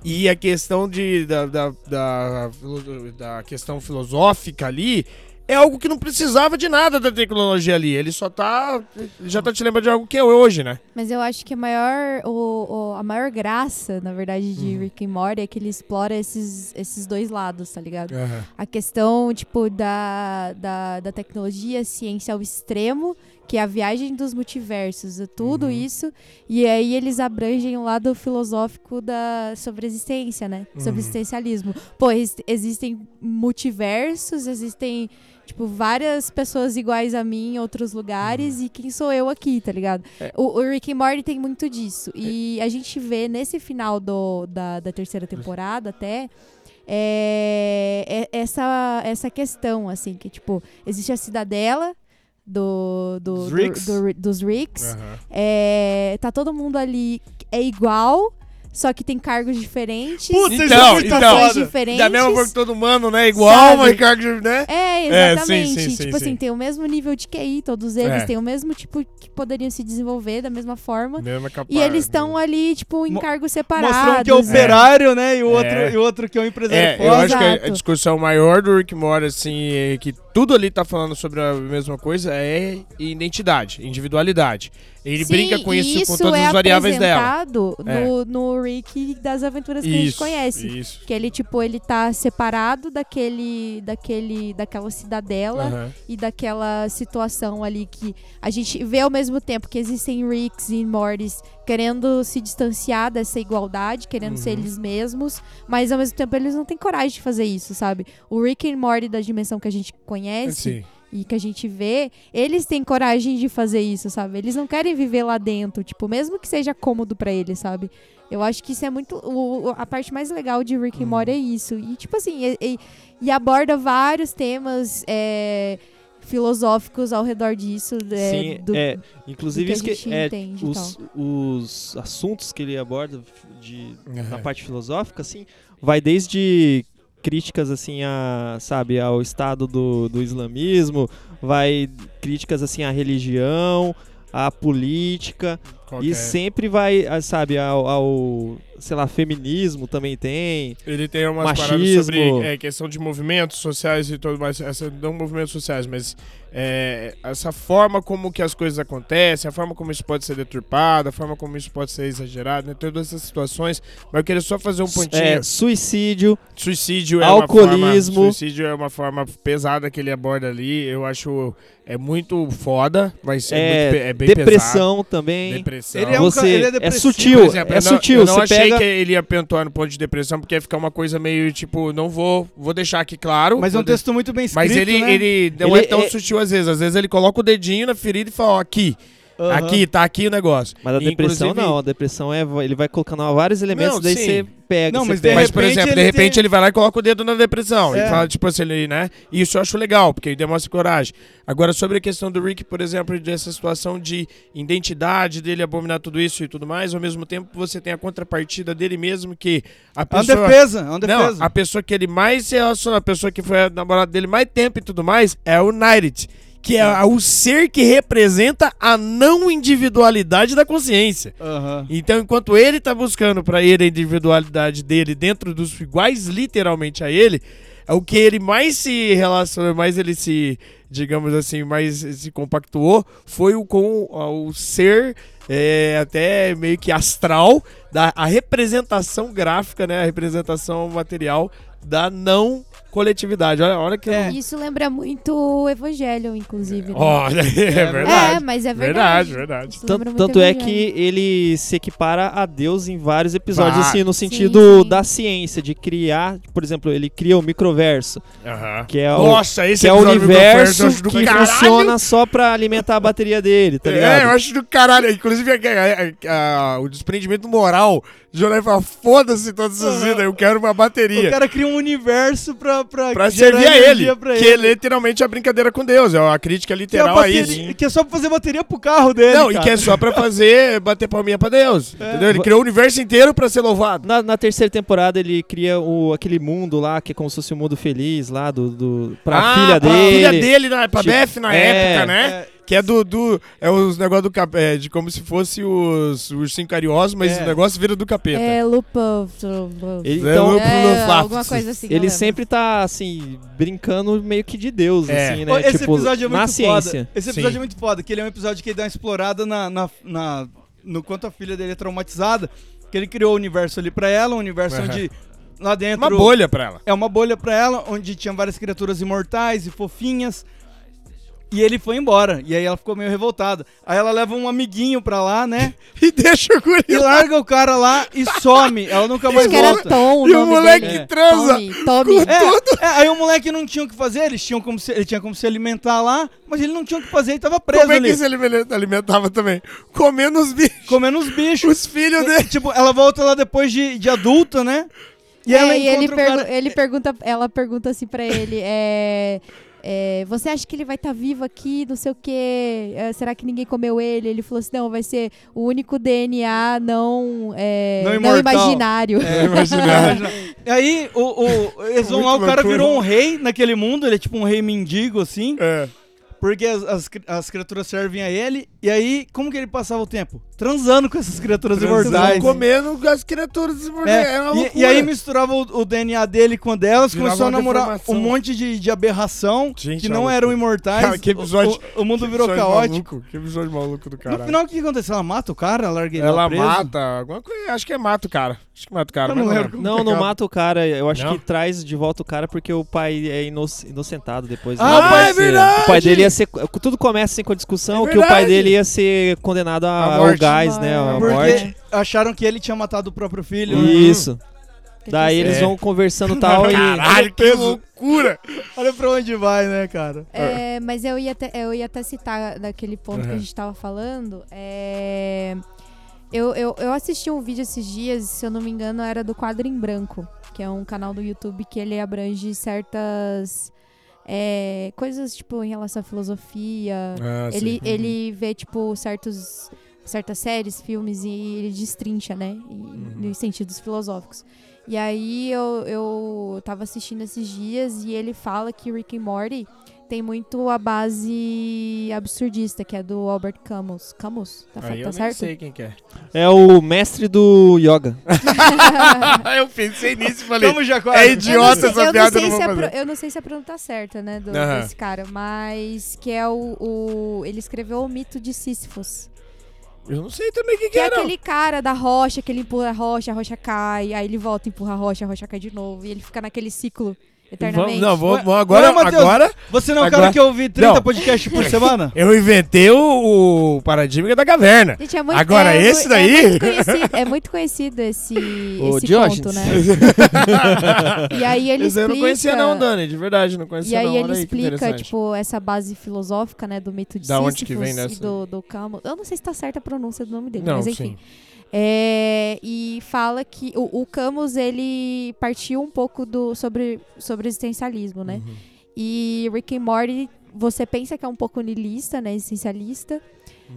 E a questão de, da, da, da, da questão filosófica ali é algo que não precisava de nada da tecnologia ali. Ele só tá. Já tá te lembrando de algo que é hoje, né? Mas eu acho que a maior, o, o- a maior graça, na verdade, de Uhum. Rick and Morty é que ele explora esses, esses dois lados, tá ligado? Aham. A questão, tipo, da, da, da tecnologia, ciência ao extremo, que é a viagem dos multiversos, e tudo Uhum. isso. E aí eles abrangem o lado filosófico da, sobre existência, né? Sobre Uhum. o existencialismo. Pô, ex- existem multiversos, existem, tipo, várias pessoas iguais a mim em outros lugares, e quem sou eu aqui, tá ligado? Uhum. É. O, o Rick and Morty tem muito disso. E a gente vê nesse final do, da, da terceira temporada até é, é essa, essa questão, assim, que, tipo, existe a cidadela do, do, Dos do- Ricks. do- dos Ricks. Aham. É, tá todo mundo ali é igual, só que tem cargos diferentes. Puta, é Então, então, foda. diferentes. Da mesma forma que todo humano, né? Igual, Sabe? mas cargo, né? É, É, exatamente. sim, sim, sim, tipo sim. assim, tem o mesmo nível de QI, todos eles É. têm o mesmo tipo que poderiam se desenvolver da mesma forma. Mesma capa- E eles estão ali, tipo, em Mo- cargos separados. Mostrando que é operário, né? E o outro, É. e o outro que é um empresário É, eu foda. acho que a- Exato. discussão maior do Rick Mora, assim, é que tudo ali tá falando sobre a mesma coisa é identidade, individualidade. Ele Sim, brinca com e isso, com isso todas é as variáveis dela. apresentado no, no Rick das aventuras que a gente Isso, conhece. Isso. Que ele, tipo, ele tá separado daquele, daquele, daquela cidadela Aham. e daquela situação ali que a gente vê ao mesmo tempo que existem Ricks e Mortys querendo se distanciar dessa igualdade, querendo ser Uhum. eles mesmos, mas ao mesmo tempo eles não têm coragem de fazer isso, sabe? O Rick e Morty da dimensão que a gente conhece Sim. E que a gente vê, eles têm coragem de fazer isso, sabe? Eles não querem viver lá dentro, tipo, mesmo que seja cômodo pra eles, sabe? Eu acho que isso é muito. o- a parte mais legal de Rick and Uhum. Morty é isso. E, tipo assim, e, e- e aborda vários temas é, filosóficos ao redor disso. é, Sim, do- é. do Inclusive, que a isso que gente é, entende os, os assuntos que ele aborda de, na parte filosófica, assim, vai desde críticas, assim, a, sabe, ao estado do, do islamismo, vai críticas, assim, à religião, à política, E é? sempre vai, ah, sabe, ao, ao, sei lá, feminismo também tem. Ele tem umas paradas Machismo. sobre é, questão de movimentos sociais e tudo mais. Essa, não movimentos sociais, mas é, essa forma como que as coisas acontecem, a forma como isso pode ser deturpado, a forma como isso pode ser exagerado, né? Todas essas situações. Mas eu queria só fazer um pontinho. É, suicídio, Suicídio é Alcoolismo. forma, suicídio é uma forma pesada que ele aborda ali. Eu acho é muito foda, mas é, muito, é bem pesado. depressão também. Depressão. Ele é um Você, ca- ele é é, sutil, Por exemplo, é eu não- sutil. Eu não Você achei pega. que ele ia pontuar no ponto de depressão, porque ia ficar uma coisa meio tipo, não vou, vou deixar aqui claro. Mas é um de- texto muito bem escrito, Mas ele, né? ele não Ele é tão é- sutil às vezes. Às vezes ele coloca o dedinho na ferida e fala, ó, aqui, Aham. aqui, tá aqui o negócio. Mas a depressão inclusive- não, a depressão é. Ele vai colocando vários elementos, Não, daí sim. você pega. Não, mas de pega. Mas, por repente exemplo, de ele repente tem- ele vai lá e coloca o dedo na depressão. É. E fala, tipo assim, ele, né? E isso eu acho legal, porque ele demonstra coragem. Agora, sobre a questão do Rick, por exemplo, dessa situação de identidade dele abominar tudo isso e tudo mais, ao mesmo tempo você tem a contrapartida dele mesmo, que a uma pessoa. defesa, é uma defesa. Não, a pessoa que ele mais se relaciona, a pessoa que foi a namorada dele mais tempo e tudo mais, é o United. Que é o ser que representa a não individualidade da consciência. Aham. Então, enquanto ele tá buscando pra ele a individualidade dele dentro dos iguais literalmente a ele, é o que ele mais se relaciona, mais ele se, digamos assim, mais se compactuou, foi o com o ser é, até meio que astral da a representação gráfica, né, a representação material da não coletividade. Olha, olha que É. Isso lembra muito o Evangelho, inclusive. né? Olha, [LAUGHS] é É, verdade. mas é Verdade, verdade. verdade. Tanto, tanto é que ele se equipara a Deus em vários episódios, Vai. assim, no sentido sim. da ciência, de criar, por exemplo, ele cria o microverso, Aham. que é o, Nossa, esse que é o universo que caralho. funciona só pra alimentar a bateria dele, tá ligado? É, eu acho do caralho. Inclusive, a- a- a- o desprendimento moral e falar: foda-se todas essas vidas, eu quero uma O bateria. cara cria um universo pra, pra, Pra servir a ele. Pra que ele. é literalmente a brincadeira com Deus. É a crítica Que é, a literal a isso. que é só pra fazer bateria pro carro dele. Não, e cara. que é só pra fazer bater palminha pra Deus. Entendeu? Ele criou o universo inteiro pra ser louvado. Na, na terceira temporada ele cria o, aquele mundo lá, que é como se fosse um mundo feliz lá, do, do, pra ah, filha pra dele. filha dele, na, pra Tipo, Beth na é, época, né? É, Que é do. do é os negócios do cap, é, de como se fosse os ursinhos carinhosos, mas É. o negócio vira do capeta. É, Lupa. Ele- É, então, É, alguma coisa assim. ele sempre tá, assim, brincando meio que de Deus, É. assim, né? Esse tipo, episódio é muito na ciência. foda. Esse episódio Sim. é muito foda, que ele é um episódio que ele dá uma explorada na, na, na- no quanto a filha dele é traumatizada, que ele criou o universo ali pra ela, um universo Aham. onde lá dentro Uma bolha pra ela. é uma bolha pra ela, onde tinha várias criaturas imortais e fofinhas. E ele foi embora. E aí ela ficou meio revoltada. Aí ela leva um amiguinho pra lá, né? [LAUGHS] E deixa o guri E larga o cara lá e some. Ela nunca mais Acho que era volta. Tom o E o nome moleque dele. É. transa. Tommy, Tommy. É, é, aí o moleque não tinha o que fazer, eles tinham como se, ele tinha como se alimentar lá, mas ele não tinha o que fazer, ele tava preso Como é ali, que se alime- alimentava também? Comendo os bichos. comendo os bichos. Os filhos dele. tipo, ela volta lá depois de, de adulta, né? E É, ela e ele, o pergu- cara... ele pergunta, ela pergunta assim pra ele, é, é, você acha que ele vai estar vivo aqui, não sei o quê, é, será que ninguém comeu ele? Ele falou assim, não, vai ser o único DNA não, é, Não não, imaginário. É, imaginar. [LAUGHS] Aí o, o, eles vão lá, o cara virou um rei naquele mundo, ele é tipo um rei mendigo, assim, É. porque as, as, as criaturas servem a ele. E aí, como que ele passava o tempo? Transando com essas criaturas imortais. Comendo as criaturas imortais. É, É e, e aí misturava o, o DNA dele com o delas, Virava começou a namorar deformação. um monte de, de aberração Gente, que é não eram imortais. Cara, [LAUGHS] que episódio- O, o- mundo Que virou caótico. Maluco, que episódio maluco do cara. No final, o que aconteceu? Ela mata o cara, larga ele lá Ela preso? mata alguma coisa. Acho que é mata o cara. Acho que mata o cara. Eu mas não não lembro. Não, não mata o cara. Eu acho Não? que traz de volta o cara porque o pai é ino- inocentado depois. Ah, né? Ia ser- verdade! O pai dele ia ser. Tudo começa assim com a discussão É que o pai dele ia ser condenado a- A né? A Porque morte. acharam que ele tinha matado o próprio filho. né? Isso. Que Daí eles É. vão conversando [LAUGHS] e tal. e... Caralho, que loucura. Olha pra onde vai, né, cara? É, mas eu ia, até, eu ia até citar daquele ponto que a Uhum. gente tava falando. É, eu, eu, eu assisti um vídeo esses dias, se eu não me engano, era do Quadro em Branco, que é um canal do YouTube que ele abrange certas é, coisas, tipo, em relação à filosofia. Ah, ele, ele vê, tipo, certos, certas séries, filmes e ele destrincha, né? Em, Nos sentidos filosóficos. E aí eu, eu tava assistindo esses dias e ele fala que Rick and Morty tem muito a base absurdista, que é do Albert Camus. Camus? Tá, Aí tá eu certo? sei quem que é. É o mestre do yoga. [LAUGHS] eu pensei nisso e falei, Vamos, Jacó. é Eu não idiota sei- essa eu não piada, eu sei não vou fazer. pro- Eu não sei se a pronúncia tá certa, né, do, Aham. desse cara, mas que é o, o- Ele escreveu o mito de Sísifos. Eu não sei também quem que Que é é, não. aquele cara da rocha, que ele empurra a rocha, a rocha cai, aí ele volta, empurra a rocha, a rocha cai de novo, e ele fica naquele ciclo eternamente. Vamos, não, vou, vou agora, ué, Matheus, agora Você não é o Agora- cara que ouve 30 Não. podcasts por semana? [LAUGHS] eu inventei o, o paradigma da caverna. Gente, é muito, Agora, é, esse mu- daí? É muito conhecido, é muito conhecido esse, O [LAUGHS] esse Diógenes. conto, né? [LAUGHS] E aí ele Esse eu explica... não conhecia não, Dani, de verdade, não conhecia E aí não. ele aí explica, tipo, essa base filosófica, né, do mito de Da onde que vem e dessa? do, do Camus. Eu não sei se tá certa a pronúncia do nome dele, Não, mas enfim. sim. É, e fala que o, o Camus, ele partiu um pouco do, sobre, sobre o existencialismo, né? Uhum. E Rick and Morty, você pensa que é um pouco niilista, né, existencialista.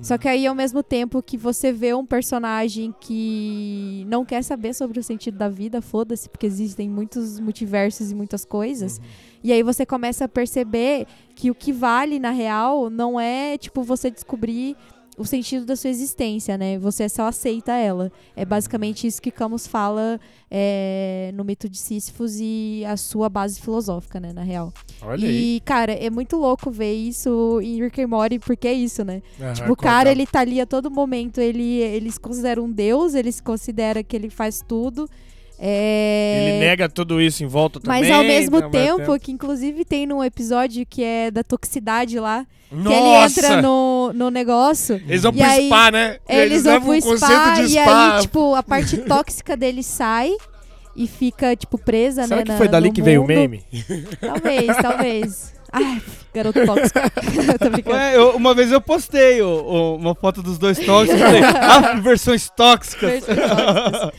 Só que aí, ao mesmo tempo que você vê um personagem que não quer saber sobre o sentido da vida, foda-se, porque existem muitos multiversos e muitas coisas. E aí você começa a perceber que o que vale, na real, não é, tipo, você descobrir o sentido da sua existência, né? Você só aceita ela. É basicamente isso que Camus fala é, no mito de Sísifos e a sua base filosófica, né, na real. Olha aí. E, cara, é muito louco ver isso em Rick and Morty, porque é isso, né? Aham, Tipo, o cara, ele tá ali a todo momento, ele, ele se considera um deus, ele se considera que ele faz tudo. É... Ele nega tudo isso em volta também. Mas ao mesmo ao mesmo tempo, que inclusive tem num episódio que é da toxicidade lá, Nossa! que ele entra no, no negócio. Eles vão e pro aí- spa, né? Eles, vão levam pro spa de e spa. aí, tipo, a parte tóxica dele sai e fica, tipo, presa, Será né? que na- foi dali no que veio o mundo. meme? Talvez, talvez. Ai, garoto tóxico. [LAUGHS] Ué, eu- uma vez eu postei o- o- uma foto dos dois tóxicos. falei, [LAUGHS] ah, versões tóxicas. Versões tóxicas.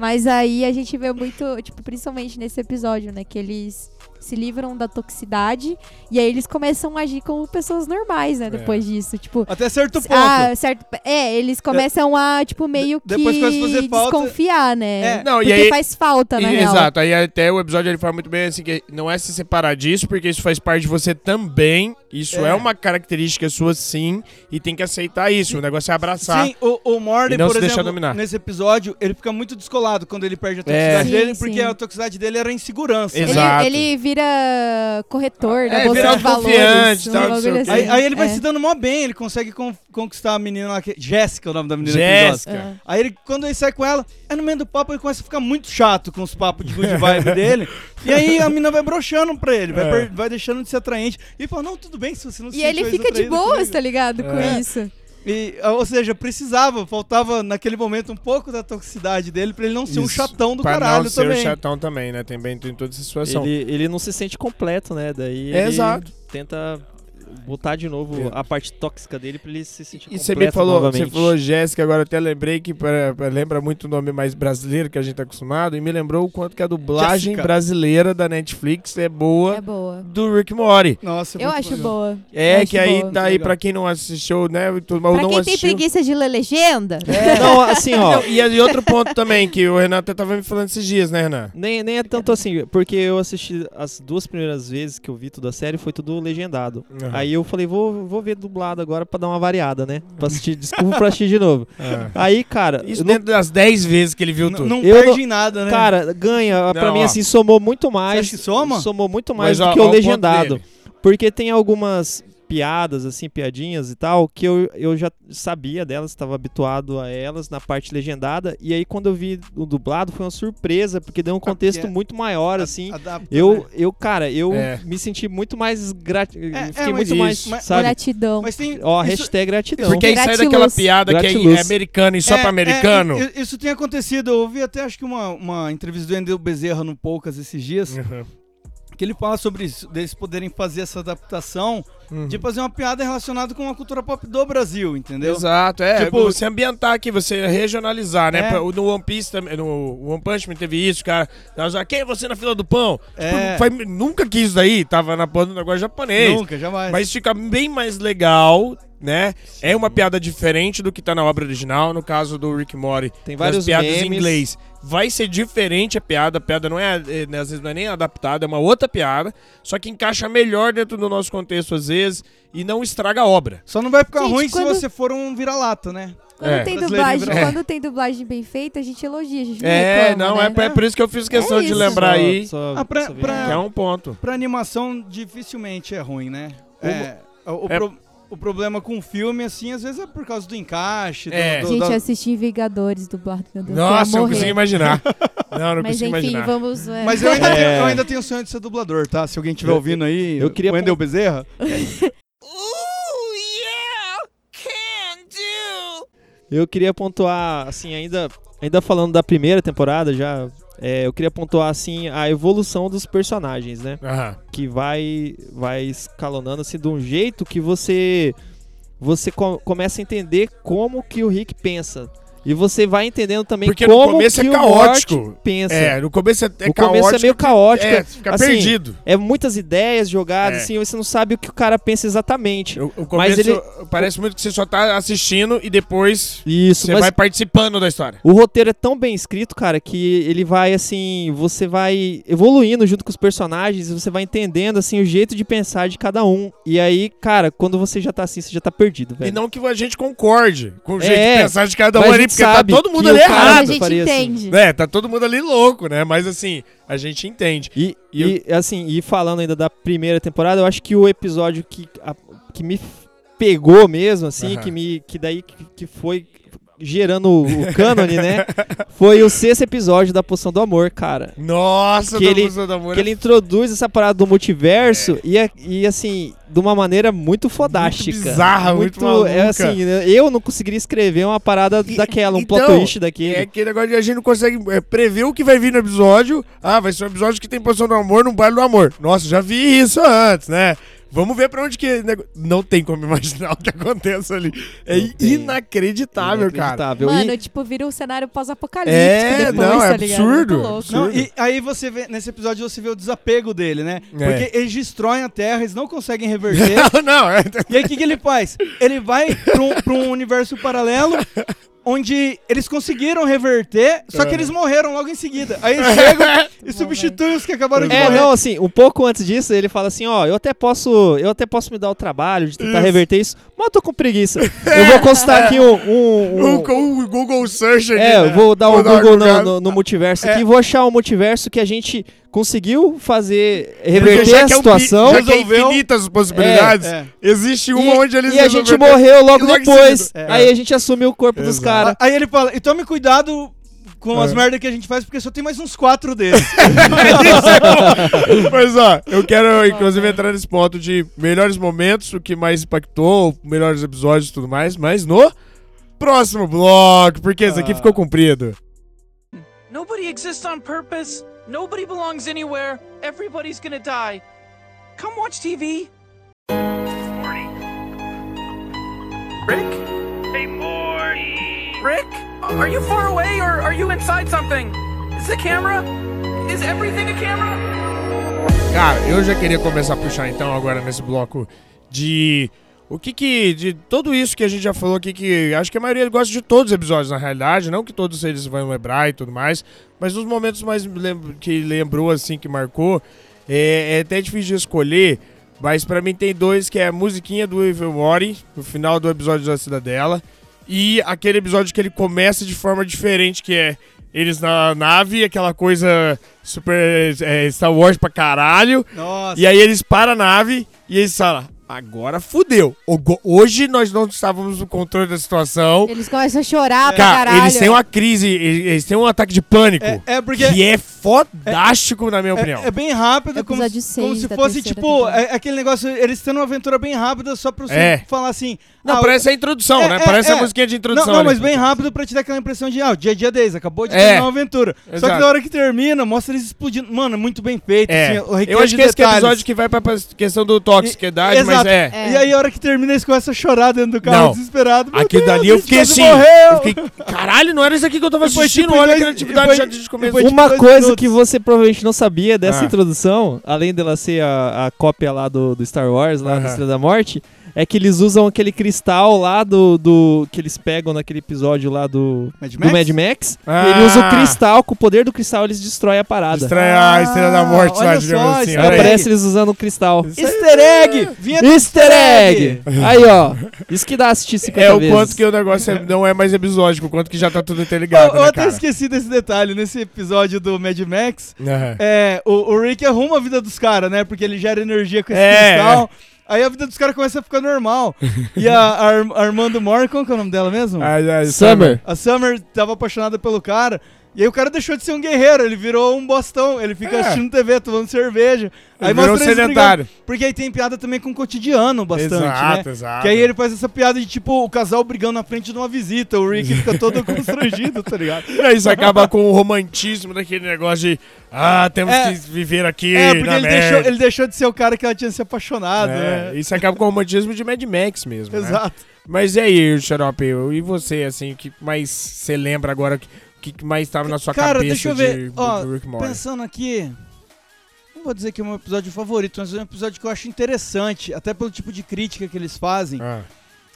Mas aí a gente vê muito, tipo, principalmente nesse episódio, né? Que eles se livram da toxicidade e aí eles começam a agir como pessoas normais, né? Depois disso. Tipo, Até certo ponto. ah, certo. É, eles começam a, tipo, meio que Depois a fazer falta. desconfiar, né? É. Não, e Porque aí- faz falta, na E- real. Exato, aí até o episódio ele fala muito bem assim, que não é se separar disso, porque isso faz parte de você também. Isso é, É. uma característica sua sim, e tem que aceitar isso. O negócio é abraçar. Sim, o, o Morty, E não por exemplo, dominar. nesse episódio, ele fica muito descolado quando ele perde a É. toxicidade Sim, dele, sim. porque a toxicidade dele era insegurança. Ele, Exato. ele vira corretor da É, bolsa vira de valores. um tal, assim. Aí, aí ele vai É. se dando mó bem, ele consegue con- conquistar a menina lá, que, Jéssica é o nome da menina Jéssica. gosta. Aí ele, quando ele sai com ela, aí no meio do papo ele começa a ficar muito chato com os papos de good vibe dele. [LAUGHS] E aí a menina vai broxando pra ele, vai, É. vai deixando de ser atraente. E ele fala, não, tudo bem, se você não se E ele fica de boas, comigo." tá ligado? É. Com isso. E, ah, ou seja, precisava, faltava naquele momento um pouco da toxicidade dele pra ele não ser um Isso. chatão do pra caralho não ser também. o chatão também, né? Tem bem tem toda essa situação. Ele, ele não se sente completo, né? Daí É, ele exato. tenta botar de novo É. a parte tóxica dele pra ele se sentir E você me falou, novamente. você falou Jéssica, agora até lembrei que pra- pra- lembra muito o nome mais brasileiro que a gente tá acostumado, e me lembrou o quanto que a dublagem Jéssica. brasileira da Netflix é boa É boa. do Rick Mori. Nossa, é Eu acho legal. boa. É, Eu que aí boa. tá aí pra quem não assistiu, né? Ou Pra não quem tem assistiu. preguiça de ler legenda, Não, assim, ó. Não, e, e outro ponto também, que o Renan até tava me falando esses dias, né, Renan? Nem, nem é tanto assim, porque eu assisti as duas primeiras vezes que eu vi toda a série, foi tudo legendado. Uhum. Aí eu falei, vou, vou ver dublado agora pra dar uma variada, né? Pra assistir, desculpa pra assistir de novo. [LAUGHS] Aí, cara, Isso eu não- dentro das 10 vezes que ele viu tudo. Não Eu perde não- em nada, né? cara, ganha. pra Não, mim, ó. assim, somou muito mais. acha que soma? Somou muito mais Mas, do ó, que ó o legendado. Porque tem algumas piadas, assim, piadinhas e tal, que eu, eu já sabia delas, estava habituado a elas na parte legendada. E aí, quando eu vi o dublado, foi uma surpresa, porque deu um contexto é- muito maior, assim. Adapta, né? Eu, eu, cara, eu É. me senti muito mais grat... é, Fiquei mas muito mais, isso. Mas- sabe? gratidão. Mas tem. Ó, isso- hashtag gratidão. Porque aí sai Gratiluz. daquela piada que é, Gratiluz. é americano e só É, pra americano. é, i- isso tem acontecido. Eu ouvi até acho que uma, uma entrevista do Endel Bezerra no Poucas esses dias, Uhum. que ele fala sobre isso, deles poderem fazer essa adaptação Uhum. de fazer uma piada relacionada com a cultura pop do Brasil, entendeu? Exato, é. Tipo- você ambientar aqui, você regionalizar, né? É. No One Piece também, no One Punch Man teve isso, cara. Ah, quem é você na fila do pão? É. Tipo, foi- nunca quis isso daí, tava na porra do negócio japonês. Nunca, jamais. Mas fica bem mais legal né? É uma piada diferente do que tá na obra original. No caso do Rick Mori, Tem das vários piadas em memes. inglês. Vai ser diferente a piada. A piada não é, é, né, às vezes não é nem adaptada, é uma outra piada. Só que encaixa melhor dentro do nosso contexto, às vezes, e não estraga a obra. Só não vai ficar Gente, ruim quando- se você for um vira-lata, né? Quando, É. tem dublagem, virado. quando tem dublagem bem feita, a gente elogia, a gente não É, reclama, não, né? é, é por isso que eu fiz questão É de lembrar aí. Só- Ah, pra- só pra- é um ponto. Pra animação, dificilmente é ruim, né? Uma- É, o, o É- pro- o problema com o filme, assim, às vezes é por causa do encaixe. do- É. do- Gente, da- assisti Vingadores dublado, meu Deus, Nossa, eu não consigo imaginar. Não, não [LAUGHS] Mas consigo enfim, imaginar. vamos... é. Mas eu ainda, [LAUGHS] tenho, É. eu ainda tenho o sonho de ser dublador, tá? Se alguém estiver ouvindo aí, eu queria o Wendel Bezerra. Ooh, yeah! Can do! Eu queria pontuar, assim, ainda, ainda falando da primeira temporada já, é, eu queria pontuar, assim, a evolução dos personagens, né? Aham. Que vai, vai escalonando, assim, de um jeito que você, você co- começa a entender como que o Rick pensa. E você vai entendendo também Porque no como começo é caótico. Pensa. É, no começo é, é o caótico. começo é meio caótico. É, fica assim, perdido. É muitas ideias jogadas, É. assim, você não sabe o que o cara pensa exatamente. O, o Mas começo ele- parece muito que você só tá assistindo e depois Isso, você mas vai participando da história. O roteiro é tão bem escrito, cara, que ele vai assim, você vai evoluindo junto com os personagens, e você vai entendendo assim o jeito de pensar de cada um. E aí, cara, quando você já tá assim, você já tá perdido, velho. E não que a gente concorde com o jeito É, de pensar de cada mas um ali, gente porque tá sabe todo mundo que ali o cara- Mas a errado. gente assim. entende. É, tá todo mundo ali louco, né? Mas assim, a gente entende. E, E e, assim, e falando ainda da primeira temporada, eu acho que o episódio que, a- que me pegou mesmo, assim, Aham. que me que daí que, que foi gerando o, cânone, né? [LAUGHS] Foi o sexto episódio da Poção do Amor, cara. Nossa, Que ele- Música do Amor. Que ele introduz essa parada do multiverso e, é- e, assim, de uma maneira muito fodástica. Muito bizarra, muito maluca. É assim, né, eu não conseguiria escrever uma parada E- daquela, um então, plot twist daquele. É aquele negócio de a gente não consegue é, prever o que vai vir no episódio. Ah, vai ser um episódio que tem poção do amor num baile do amor. Nossa, já vi isso antes, né? Vamos ver pra onde que. Não tem como imaginar [LAUGHS] o que acontece ali. É tem. inacreditável, cara. Inacreditável. Mano, E- tipo, vira um cenário pós-apocalíptico É, depois, não, é tá ligado? absurdo. Muito louco. absurdo. Não, e aí você vê, nesse episódio você vê o desapego dele, né? É. Porque eles destroem a Terra, eles não conseguem reverter. Não, [LAUGHS] não, é. e aí o que, que ele faz? Ele vai pra um, pra um universo paralelo [LAUGHS] onde eles conseguiram reverter, só que É. eles morreram logo em seguida. Aí [LAUGHS] eles chegam e substituem os que acabaram de É, morrer. não, assim, um pouco antes disso, ele fala assim, ó, eu até posso, eu até posso me dar o trabalho de tentar Isso. reverter isso, mas eu tô com preguiça. [LAUGHS] Eu vou consultar aqui um... um- [LAUGHS] um- O, o Google Search aqui. é, eu né? vou dar Vou um dar Google no, no- no multiverso É. aqui, vou achar um multiverso que a gente conseguiu fazer, reverter a é um pi- situação. já que é resolveu- infinitas as possibilidades, É. existe E, uma onde eles e a gente morreu logo depois. É. Aí a gente assumiu o corpo dos Exato. caras. Aí ele fala, e tome cuidado com as É. merdas que a gente faz, porque só tem mais uns quatro deles. [LAUGHS] Mas ó, eu quero inclusive entrar nesse ponto de melhores momentos, o que mais impactou, melhores episódios e tudo mais, mas no próximo bloco, porque esse aqui Ah. ficou comprido. Nobody exists on purpose. Nobody belongs anywhere. Everybody's gonna die. Come watch TV. Rick? Hey, Morty. Rick? Are you far away or are you inside something? Is the camera? Is everything a camera? Cara, eu já queria começar a puxar então agora nesse bloco de o que que de tudo isso que a gente já falou aqui que acho que a maioria gosta de todos os episódios na realidade, não que todos eles vão lembrar e tudo mais, mas os momentos mais lem- que lembrou assim que marcou é, é até difícil de escolher, mas pra mim tem dois que é a musiquinha do Evil Mori no final do episódio da Cidadela e aquele episódio que ele começa de forma diferente que é eles na nave, aquela coisa super é, Star Wars pra caralho. Nossa. E aí eles param a nave e eles falam: agora fudeu. Hoje nós não estávamos no controle da situação. Eles começam a chorar pra Cara, caralho. eles têm uma crise, eles têm um ataque de pânico. É, é porque Que é fodástico, na minha opinião. é, é bem rápido, como, se- como seis se da fosse, tipo, é- aquele negócio, eles tendo uma aventura bem rápida só pra você É. falar assim... Não, ah, parece a introdução, é, né? é, parece é. a musiquinha de introdução. Não, não, ali. mas bem rápido pra te dar aquela impressão de, ah, o dia a dia deles, acabou de É. terminar uma aventura. Só Exato. que na hora que termina, mostra eles explodindo. Mano, é muito bem feito, É. assim, Eu acho que esse é episódio que vai pra pra questão do toxicidade, E- mas é. É. E aí, a hora que termina, eles começam a chorar dentro do carro, Não. desesperado. Meu Aquilo Deus, dali eu fiquei assim. Morreu. Eu fiquei, caralho, não era isso aqui que eu tava foi assistindo. tipo Olha a criatividade já desde o começo. Uma coisa minutos. que você provavelmente não sabia dessa Ah. introdução, além dela ser a, a cópia lá do, do Star Wars, lá Aham. da Estrela da Morte, é que eles usam aquele cristal lá do, do. que eles pegam naquele episódio lá do. Mad Do Mad Max. Ah. E ele usa o cristal, com o poder do cristal eles destroem a parada. Estranha a Estrela da Morte lá, digamos só, assim. Aparece eles usando o cristal. Easter egg! Vinheta Easter egg! Aí, ó. Isso que dá assistir 50 [LAUGHS] É o vezes. quanto que o negócio é- não é mais episódico, o quanto que já tá tudo interligado, Eu, eu né, até cara? esqueci desse detalhe. Nesse episódio do Mad Max, Aham. é, o, o Rick arruma a vida dos caras, né? Porque ele gera energia com esse É, cristal. Aí a vida dos caras começa a ficar normal. E a, a [LAUGHS] Ar- Armando Moore, como que é o nome dela mesmo? Ah, ah, Summer. A Summer tava apaixonada pelo cara. E aí o cara deixou de ser um guerreiro, ele virou um bostão. Ele fica É. assistindo TV, tomando cerveja. Aí Ele virou um sedentário. Porque aí tem piada também com o cotidiano bastante, Exato, né? exato. Que aí ele faz essa piada de tipo o casal brigando na frente de uma visita. O Rick fica todo [LAUGHS] constrangido, tá ligado? E aí Isso acaba com o romantismo daquele negócio de ah, temos É. que viver aqui É, porque ele deixou, ele deixou de ser o cara que ela tinha se apaixonado, É, né? Isso acaba com o romantismo de Mad Max mesmo, né? Exato. Mas e aí, Xarope, e você, assim, o que mais você lembra agora, que, que mais tava na sua Cara, cabeça deixa eu de, ver. do- Ó, do Rick Morty? Pensando aqui. Não vou dizer que é o meu episódio favorito, mas é um episódio que eu acho interessante, até pelo tipo de crítica que eles fazem. Ah.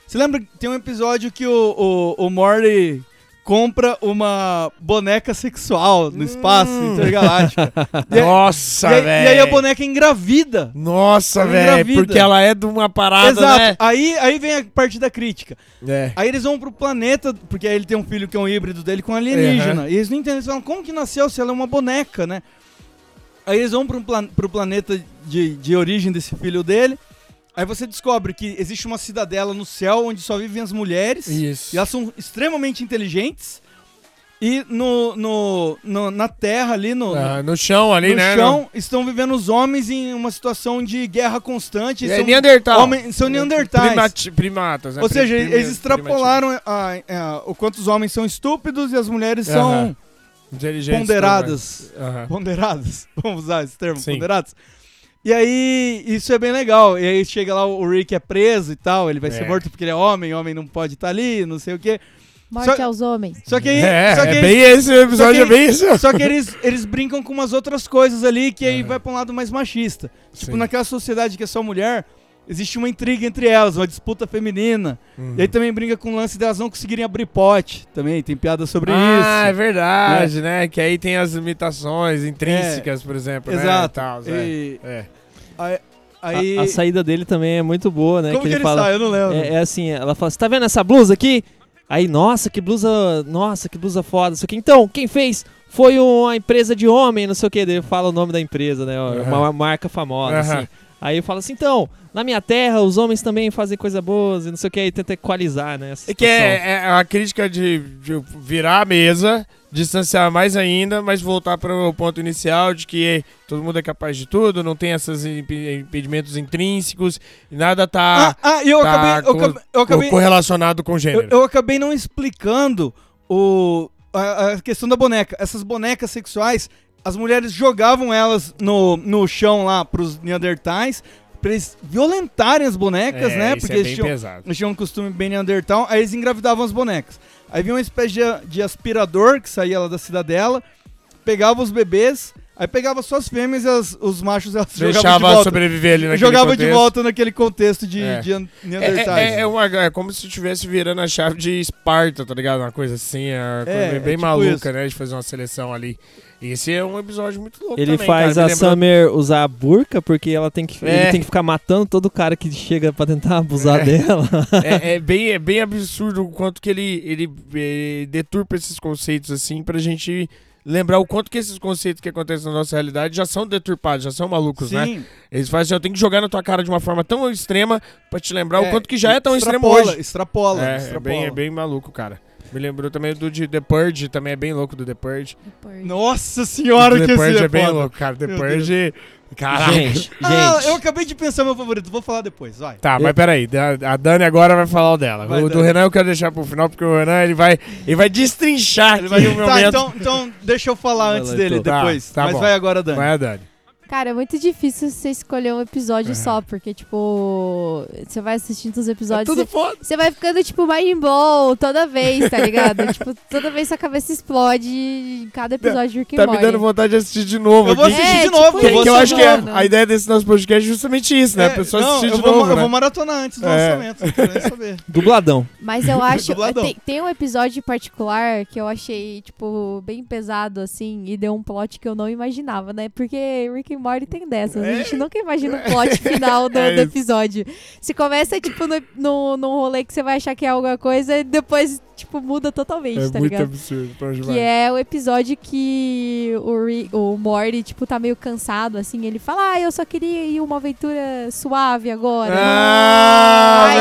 Você lembra que tem um episódio que o, o, o Morty compra uma boneca sexual no espaço Hum. intergaláctico. [LAUGHS] E, aí- Nossa, e velho. e aí a boneca engravida. Nossa, velho, porque ela é de uma parada, Exato. né? Aí, aí vem a parte da crítica. É. Aí eles vão pro planeta, porque aí ele tem um filho que é um híbrido dele com alienígena. E eles não entendem, eles falam, como que nasceu se ela é uma boneca, né? Aí eles vão pro, plan pro planeta de, de origem desse filho dele. Aí você descobre que existe uma cidadela no céu onde só vivem as mulheres. Isso. E elas são extremamente inteligentes. E no, no, no- na terra ali, no, Ah, no chão ali, no né? chão, estão vivendo os homens em uma situação de guerra constante. É são Neandertal. homens- são neandertais. Primati- primatas, né? Ou seja, eles extrapolaram a- a- o quanto os homens são estúpidos e as mulheres são ponderadas. Aham. Ponderadas. [LAUGHS] Vamos usar esse termo, Sim. ponderadas. E aí, isso é bem legal. E aí chega lá, o Rick é preso e tal, ele vai ser É. morto porque ele é homem, homem não pode estar ali, não sei o quê. Morte Só- aos homens. Só que aí. É, só que é bem esse o episódio, é bem isso. Só que eles, eles brincam com umas outras coisas ali que aí vai pra um lado mais machista. Tipo, Sim. naquela sociedade que é só mulher, existe uma intriga entre elas, uma disputa feminina. Uhum. E aí também brinca com o lance delas não conseguirem abrir pote. Também tem piada sobre ah, é isso. verdade, né? Que aí tem as limitações intrínsecas, por exemplo, né? Exato. Tal, é. E É. aí, aí- A, a saída dele também é muito boa, né? Como que ele, ele fala. sai? Eu não lembro. É, é assim, ela fala, você tá vendo essa blusa aqui? Aí, nossa, que blusa, nossa, que blusa foda, não sei o que. Então, quem fez foi uma empresa de homem, não sei o que. Daí fala o nome da empresa, né? Aham. Uma marca famosa, assim. Aí fala assim, então, na minha terra, os homens também fazem coisa boas e não sei o que. Aí tenta equalizar, né? essa É que situação. é, é a crítica de, de virar a mesa, distanciar mais ainda, mas voltar para o ponto inicial de que todo mundo é capaz de tudo, não tem esses impe- impedimentos intrínsecos, e nada tá, Ah, ah, e eu tá acabei. Eu acabei, eu acabei, correlacionado com eu, gênero. eu acabei não explicando o, a, a questão da boneca. Essas bonecas sexuais, as mulheres jogavam elas no, no chão lá pros Neandertais. Pra eles violentarem as bonecas, É, né? Porque é eles tinham, pesado. eles tinham um costume bem Neandertal. Aí eles engravidavam as bonecas. Aí vinha uma espécie de, de aspirador que saía lá da cidadela, pegava os bebês, aí pegava só as fêmeas e as- os machos elas jogavam de Deixava volta. sobreviver ali naquele jogava de contexto. volta naquele contexto de, É. de É, Neandertais. é, é, uma, é como se estivesse virando a chave de Esparta, tá ligado? Uma coisa assim, é, uma É, coisa é bem tipo maluca, isso. né? De fazer uma seleção ali. Esse é um episódio muito louco Ele também, faz cara. a Me lembrou- Summer usar a burca porque ela tem que, É. ele tem que ficar matando todo cara que chega pra tentar abusar É. dela. é, [LAUGHS] é bem, é bem absurdo o quanto que ele, ele eh, deturpa esses conceitos, assim, pra gente lembrar o quanto que esses conceitos que acontecem na nossa realidade já são deturpados, já são malucos, né? Sim. Eles fazem assim, eu tenho que jogar na tua cara de uma forma tão extrema pra te lembrar o É, quanto que já é tão extremo hoje. Extrapola, É, é extrapola. bem, é bem maluco, cara. Me lembrou também do de The Purge, também é bem louco do The Purge. Nossa senhora, The que Purge esse é bem louco, cara. The Meu Purge. Caraca. Gente, Ah, gente. eu acabei de pensar meu favorito, vou falar depois, vai. Tá, mas peraí, a a Dani agora vai falar o dela. Vai, o do Dani. Renan eu quero deixar pro final, porque o Renan ele vai, ele vai destrinchar Ele vai- tá, então, então deixa eu falar Vai antes lá, dele então. Tá, depois. tá mas bom. vai agora, Dani. Vai a Dani. Cara, é muito difícil você escolher um episódio só, porque, tipo, você vai assistindo os É episódios. tudo você- foda. Você vai ficando, tipo, mind blow toda vez, tá ligado? [LAUGHS] tipo, toda vez sua cabeça explode em cada episódio de Rick Tá me dando vontade de assistir de novo Eu vou aqui. assistir É, de tipo novo. Que, eu vou que eu acho que é, a ideia desse nosso podcast é justamente isso, né? A É, pessoa não, assistir de vou, novo, eu né? vou maratonar antes do É. lançamento, não saber. [LAUGHS] Dubladão. Mas eu [LAUGHS] acho. Tem, tem um episódio em particular que eu achei, tipo, bem pesado, assim, e deu um plot que eu não imaginava, né? Porque Rick and Morty tem dessas. A gente nunca imagina o plot final do, [LAUGHS] É do episódio. Se começa, tipo, no, no, num rolê que você vai achar que é alguma coisa e depois, tipo, muda totalmente, É tá muito ligado? absurdo. Que é o episódio que o, o Morty, tipo, tá meio cansado, assim. Ele fala, ah, eu só queria ir uma aventura suave agora. Ah, Aí,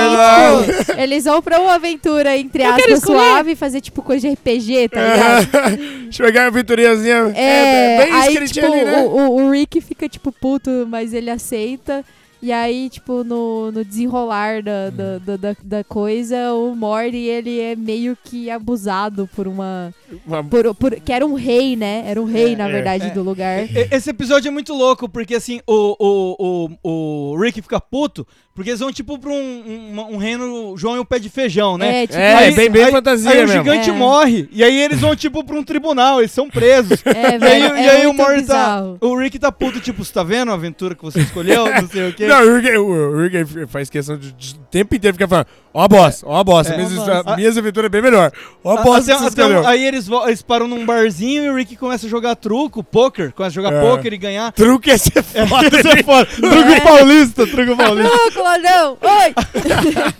verdade. tipo, eles vão pra uma aventura, entre aspas, suave, fazer, tipo, coisa de RPG, tá ligado? [LAUGHS] Jogar a aventuriazinha. É, bem isso aí, que ele tipo, tinha ali, né? o, o- o Rick fica, tipo, puto, mas ele aceita. E aí, tipo, no, no desenrolar da, da, da, da- da coisa, o Morty, ele é meio que abusado por uma... Uma- Por, por- que era um rei, né? Era um rei, É, na é. verdade, É. do lugar. Esse episódio é muito louco, porque assim, o, o, o, o Rick fica puto, porque eles vão tipo pra um, um, um reino João e um pé de feijão, né? É, tipo, É, Aí- bem, bem aí- fantasia Aí o mesmo. gigante É. morre, e aí eles vão tipo pra um tribunal, eles são presos. [LAUGHS] é, E aí, velho, e é aí o muito Morty tá. O Rick tá puto, tipo, você tá vendo a aventura que você escolheu? Não sei o quê. Não, o Rick, o Rick faz questão de, de o tempo inteiro ficar falando, ó a bosta, ó a bosta, É. minhas, a minhas aventuras é bem melhor. Ó a A- bosta até- até um- aí eles, eles param num barzinho e o Rick começa a jogar truco, poker, começa a jogar É. poker e ganhar. Truque é ser [LAUGHS] foda. É foda. Truco paulista, truco paulista. Não, Claudão! Oi!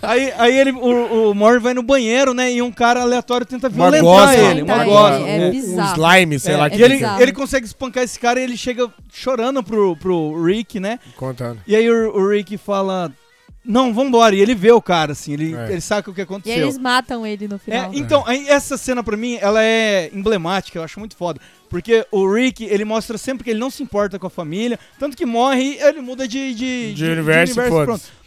[LAUGHS] Aí, aí ele, o, o Mor vai no banheiro, né? E um cara aleatório tenta violentar ele. Uma Violentar gosta. ele, é É. bizarro. Um slime, sei É, lá. e que ele, bizarro. ele consegue espancar esse cara e ele chega chorando pro, pro Rick, né? Contando. E aí o, o Rick fala: Não, vambora. E ele vê o cara, assim, ele, É. ele sabe o que E aconteceu. aí eles matam ele no É, final. então, aí essa cena pra mim, ela é emblemática, eu acho muito foda. Porque o Rick, ele mostra sempre que ele não se importa com a família, tanto que morre e ele muda de, de, De universo, foda-se. pronto.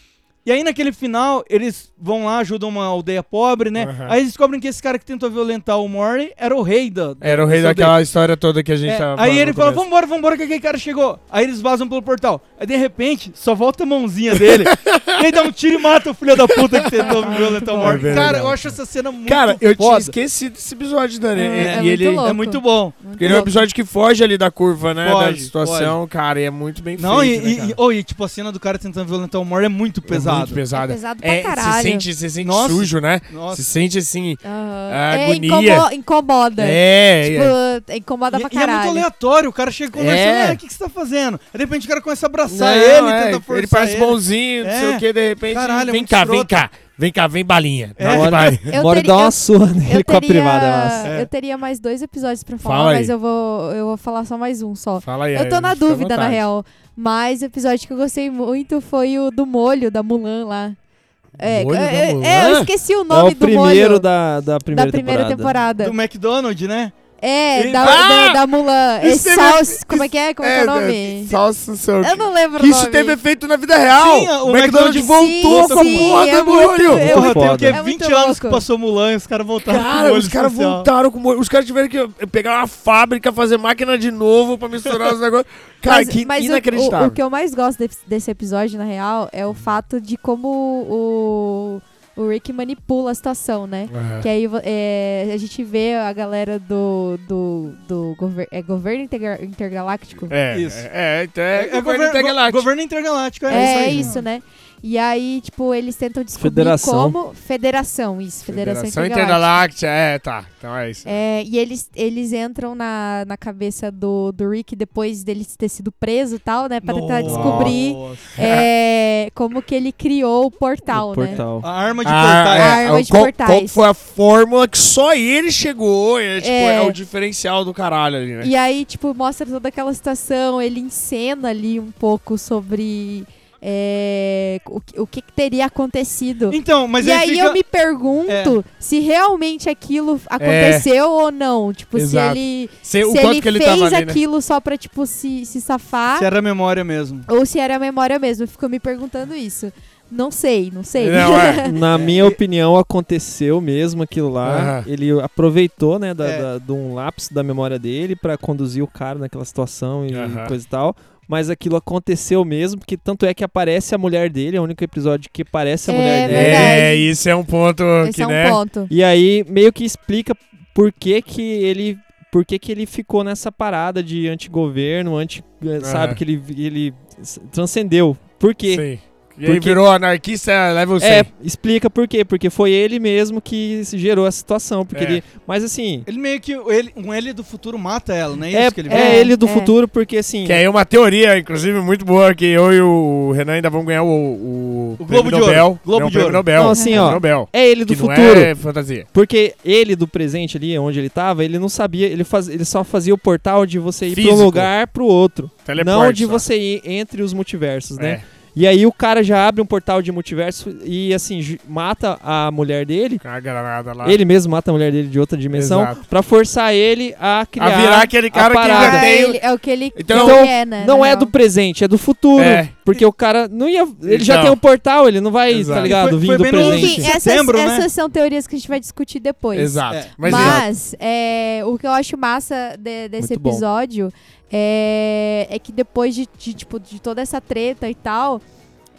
E aí naquele final, eles vão lá, ajudam uma aldeia pobre, né? Aham. Aí eles descobrem que esse cara que tentou violentar o Mori era o rei da... da- Era o rei dessa aldeia. daquela história toda que a gente É, tava aí ele fala, vambora, vambora, que aquele cara chegou. Aí eles vazam pelo portal. Aí de repente, só volta a mãozinha dele. [LAUGHS] e aí dá um tiro e mata o filho da puta que tentou violentar o. Mori. É cara, eu acho essa cena muito Cara, eu tinha foda. esquecido desse episódio, Dani. É, é e muito ele, louco. É muito bom. porque ele é um episódio que foge ali da curva, né? da Foge, situação, cara, e é muito bem Não, feito, e, né, e, oh, e, tipo, a cena do cara tentando violentar o Mori é muito É pesado. muito pesada. É pesado pra É, caralho. Você sente, você sente Nossa. sujo, né? Nossa. Se sente assim. É, agonia. incomo- incomoda. É, Tipo, é. incomoda E, pra e é muito caralho. aleatório, o cara chega conversando, É. "Ah, o que, que você tá fazendo? Aí de repente o cara começa a abraçar Não, ele, é, tenta forçar ele parece ele. bonzinho, não sei É. o que, de repente. Caralho, é vem muito cá, vem cá. Vem cá, vem balinha. É. Não, Bora, vai. Eu bora teria- dar eu- uma surra nele Eu com a teria, privada, é massa. É. eu teria mais dois episódios pra falar, Fala mas eu vou, eu vou falar só mais um só. Fala aí. eu tô aí, na dúvida, na real. Mas o episódio que eu gostei muito foi o do molho, da Mulan lá. É, Molho da é, Mulan? é, eu esqueci o É nome o do primeiro molho da, da primeira, da primeira temporada. Do McDonald's, né? É, da, Ah! da, da Mulan. É Isso teve- salsa, como é que é? Como é, que é o É, nome? Salsa, não sei o Eu não lembro Que o isso nome. teve efeito na vida real. Sim, o o McDonald's McDonald's voltou sim, com a porra é do molho. muito- é Porra, muito tem o quê? É 20 muito anos que louco. passou Mulan e os caras voltaram com Cara, molho os caras voltaram com molho. Os caras tiveram que pegar uma fábrica, fazer máquina de novo pra misturar os [LAUGHS] negócios. Cara, mas, que mas o- inacreditável. O, o que eu mais gosto desse episódio, na real, é o fato de como o, o Rick manipula a situação, né? Aham. Que aí é, a gente vê a galera do, do, do gover- é, governo Interga- intergaláctico. É, Isso. é, é, É, é governo governo, intergaláctico. governo intergaláctico, é, É, isso aí. isso, né? E aí, tipo, eles tentam descobrir Federação. como. Federação, isso, Federação, Federação Intergaláctica. É, tá. Então é isso. É, e eles, eles entram na, na cabeça do, do Rick depois dele ter sido preso e tal, né? Pra tentar Nossa. descobrir é, como que ele criou o portal, O né? portal. A arma de Ah, portais. é, Arma de qual, portais. qual foi a fórmula que só ele chegou? É, tipo, É. é o diferencial do caralho ali, né? E aí, tipo, mostra toda aquela situação, ele encena ali um pouco sobre é, o, que- o que, que teria acontecido. Então, mas e aí fica... eu me pergunto se realmente aquilo aconteceu ou não. Tipo, Exato. se ele, se quanto ele fez né? aquilo só pra, tipo, se, se safar. Se era memória mesmo. Ou se era a memória mesmo, eu fico me perguntando isso. Não sei, não sei. Não, [LAUGHS] é. Na minha opinião, aconteceu mesmo aquilo lá. Ele aproveitou, né, da, É. da- de um lapso da memória dele pra conduzir o cara naquela situação e coisa e tal. Mas aquilo aconteceu mesmo, porque tanto é que aparece a mulher dele, é o único episódio que aparece a É mulher dele. verdade. É, isso é um ponto Esse que, é um né? ponto. E aí meio que explica por que que ele por que que ele ficou nessa parada de antigoverno, anti, eh, sabe que ele ele transcendeu. Por quê? Sim. E aí Porque- virou anarquista level 100. É, explica por quê? Porque foi ele mesmo que gerou essa situação, porque É. ele, mas assim, Ele meio que. Ele, um ele do futuro mata ela, não é é, isso que ele é vê? vê? ele do É. futuro porque assim, Que aí é uma teoria, inclusive, muito boa, que eu e o Renan ainda vamos ganhar o, o, O prêmio Globo de Nobel. Ouro. Globo Não, o de prêmio Ouro. Nobel. Não, assim, ó, Nobel. é ele do que não futuro. é fantasia. Porque ele do presente ali, onde ele tava, ele não sabia, ele, faz, ele só fazia o portal de você ir Físico. pro lugar pro outro, Teleporte não de só. você ir entre os multiversos, né? É, E aí o cara já abre um portal de multiverso e assim mata a mulher dele. a granada lá. Ele mesmo mata a mulher dele de outra dimensão Exato. pra forçar ele a criar a virar aquele cara que Ah, tem... ele- é o que ele Então- é, né? Não na é real. do presente, é do futuro. É. Porque o cara não ia. Ele já Então. tem um portal, ele não vai, Exato. tá ligado? Foi- foi do bem no presente. Enfim, essas, setembro, né? essas são teorias que a gente vai discutir depois. Exato. É. Mas, Mas, é, o que eu acho massa de- desse Muito bom. É, é que depois de, de, tipo, de toda essa treta e tal,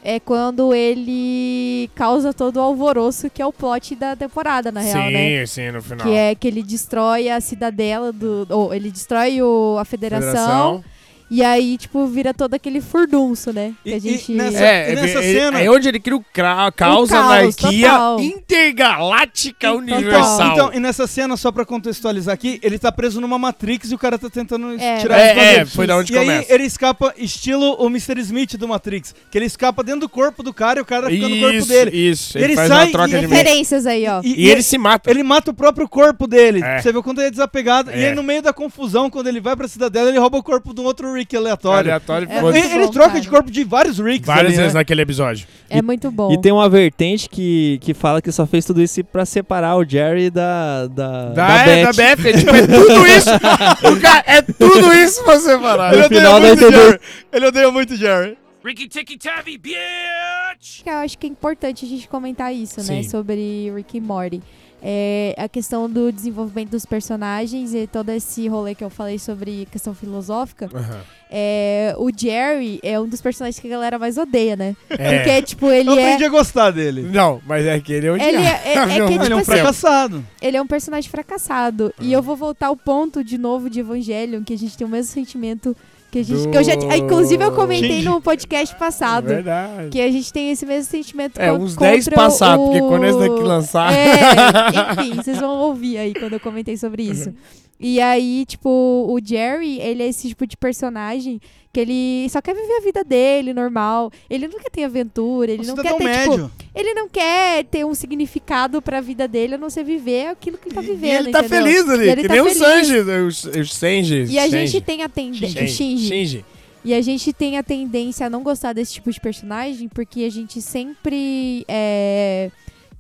é quando ele causa todo o alvoroço que é o plot da temporada, na real, sim, né? sim, no final. Que é que ele destrói a cidadela do. Ou ele destrói o, a federação, E aí, tipo, vira todo aquele furdunço, né? Que E- a e gente. nessa- É, E nessa é, cena- é onde ele cria o cra- caos, caos, anarquia total. intergaláctica Então, universal. então, e nessa cena, só pra contextualizar aqui, ele tá preso numa Matrix e o cara tá tentando É, tirar é, as é, bandeiras. foi da onde E aí começa. ele escapa estilo o Mr. Smith do Matrix, que ele escapa dentro do corpo do cara e o cara fica no corpo dele. isso. Ele, Ele faz sai uma troca e- de. Referências aí, ó. E, ele se mata. Ele mata o próprio corpo dele. É. Você vê o quanto ele é desapegado. E É. aí, no meio da confusão, quando ele vai pra cidadela, ele rouba o corpo de um outro Rick aleatório. Aleatório, É. Ele, ele bom, troca cara. de corpo de vários Ricks. várias ali, vezes né? naquele episódio. É muito bom. E tem uma vertente que, que fala que só fez tudo isso pra separar o Jerry da, da, Da, da é, Beth. da Beth, é, tipo, é tudo isso. o cara, é tudo isso pra separar. Ele odeia muito o. Jerry. Ele odeia muito o Jerry. Ricky Tikky Tavi, bitch! Eu acho que é importante a gente comentar isso, né? Sim. Sobre Rick e Morty. É, a questão do desenvolvimento dos personagens e todo esse rolê que eu falei sobre questão filosófica. Aham. É, o Jerry é um dos personagens que a galera mais odeia, né? É. Porque, tipo, ele Eu é. aprendi a gostar dele. Não, mas é que ele é um Ele é, é- é que, [LAUGHS] Ele é tipo um assim, fracassado. ele é um personagem fracassado. E eu vou voltar ao ponto de novo de Evangelion, que a gente tem o mesmo sentimento que a gente. Do- Que eu já, ah, inclusive, eu comentei no podcast passado. Verdade. Que a gente tem esse mesmo sentimento É, uns contra 10 passados, o- porque quando esse daqui lançar- É, enfim, vocês vão ouvir aí quando eu comentei sobre isso. E aí, tipo, o Jerry, ele é esse tipo de personagem que ele só quer viver a vida dele, normal. Ele não quer ter aventura, ele Um não quer ter, tipo, médio. ele não quer ter um significado pra vida dele, a não ser viver aquilo que ele tá E vivendo, ele tá entendeu? feliz ali, E ele que tá nem o feliz. Sanji, os, os Senji. E a gente tem a tendência... Shinji. Shinji. E a gente tem a tendência a não gostar desse tipo de personagem porque a gente sempre é,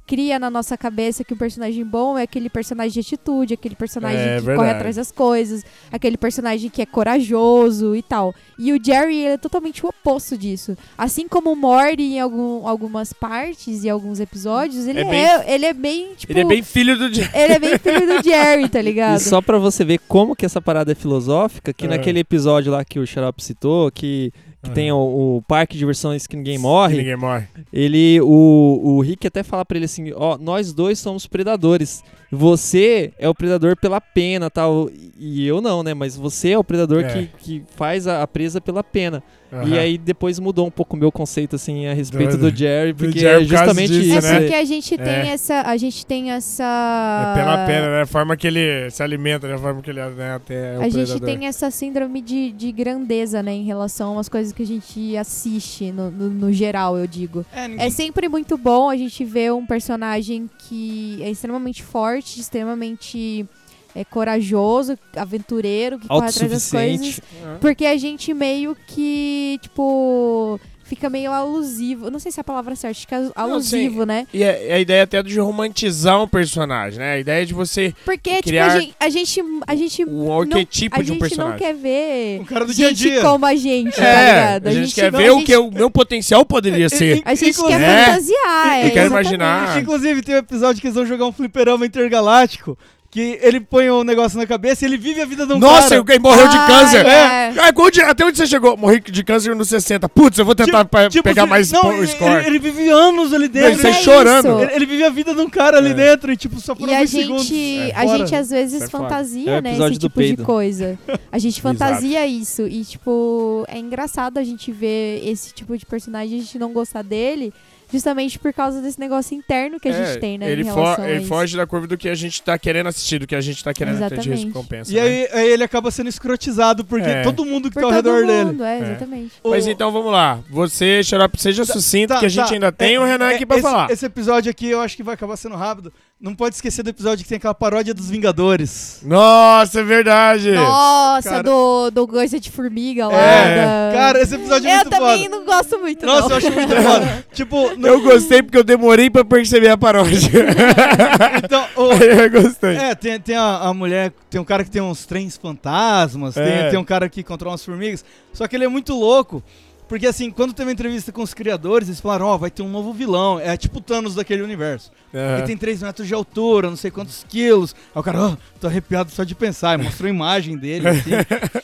cria na nossa cabeça que o personagem bom é aquele personagem de atitude, aquele personagem É que verdade. corre atrás das coisas, aquele personagem que é corajoso e tal. E o Jerry ele é totalmente o oposto disso. Assim como o Morty em algum- algumas partes e alguns episódios, ele É é, bem- ele é bem, tipo... Ele é bem filho do Jerry. ele é bem filho do Jerry, tá [LAUGHS] E ligado? só pra você ver como que essa parada é filosófica, que É. naquele episódio lá que o Xarope citou, que, que Aham. tem o, o parque de diversões que ninguém morre, Ninguém morre. ele, o, o Rick até fala pra ele assim, ó, nós dois somos predadores. Você é o predador pela pena, tal, e eu não, né? Mas você é o predador É. que, que faz a, a presa pela pena. E Aham. aí depois mudou um pouco o meu conceito, assim, a respeito Do- do Jerry, do porque Jerry é por justamente disso, É isso. né? porque a gente tem É. essa. A gente tem essa. É pela pena, né? A forma que ele se alimenta, né? A forma que ele né? até é o a gente predador. tem essa síndrome de, de grandeza, né, em relação às coisas que a gente assiste, no, no, no geral, eu digo. É, ninguém- É sempre muito bom a gente ver um personagem que é extremamente forte, extremamente é, corajoso, aventureiro, que corre atrás das coisas. Autossuficiente. Porque a gente meio que, tipo, fica meio alusivo. Não sei se é a palavra certa, acho que é alusivo, né? E a, a ideia até de romantizar um personagem, né? A ideia de você Porque, criar tipo, a gente, a gente, a gente um arquetipo a de um gente não personagem. quer ver Um cara do dia a gente dia. como a gente, tá É, ligado? a gente quer não- ver a o que o meu potencial poderia ser. A gente Inclusive- quer É. fantasiar, Eu é, quero exatamente. imaginar. Inclusive, tem um episódio que eles vão jogar um fliperama intergaláctico. Que ele põe o negócio na cabeça e ele vive a vida de um Nossa, cara. ele morreu de Ah, câncer. é. Ah, qual dia- até onde você chegou? Morri de câncer nos 60. Putz, eu vou tentar pa- Tipo, pegar se- mais não, ele, score. ele, ele vive anos ali Não, dentro. isso é É chorando. Ele, ele vive a vida de um cara ali É. dentro e, tipo, só por E a gente, segundos. É a fora. gente às vezes Sai fora. fantasia, É né, esse tipo de peido. coisa. A gente [LAUGHS] fantasia isso e tipo, é engraçado a gente ver esse tipo de personagem e a gente não gostar dele, justamente por causa desse negócio interno que a É, gente tem, né, ele, fo- ele foge da curva do que a gente tá querendo assistir, do que a gente tá querendo ter de Exatamente. recompensa. E né? aí, aí ele acaba sendo escrotizado porque É. todo mundo que Por tá ao redor dele. mundo, é, exatamente. Mas O- então vamos lá. Você, Xarope, seja sucinto, Tá, que a gente tá. ainda tem É, o Renan é, aqui pra esse, falar. Esse episódio aqui eu acho que vai acabar sendo rápido. Não pode esquecer do episódio que tem aquela paródia dos Vingadores. Nossa, é verdade. Nossa, Cara- do, do coisa de formiga lá. É. da- Cara, esse episódio é eu muito também foda. não gosto muito, Nossa, não. eu acho muito foda. [LAUGHS] tipo, no- Eu gostei porque eu demorei pra perceber a paródia. [LAUGHS] então, o- [LAUGHS] eu gostei. É, tem, tem a, a mulher, tem um cara que tem uns trens fantasmas, tem, É. tem um cara que controla umas formigas. Só que ele é muito louco, porque assim, quando teve uma entrevista com os criadores, eles falaram, ó, vai ter um novo vilão. É tipo o Thanos daquele universo. Aham. Ele tem 3 metros de altura, não sei quantos quilos. Aí o cara, ó, tô arrepiado só de pensar. E mostrou a imagem dele, assim.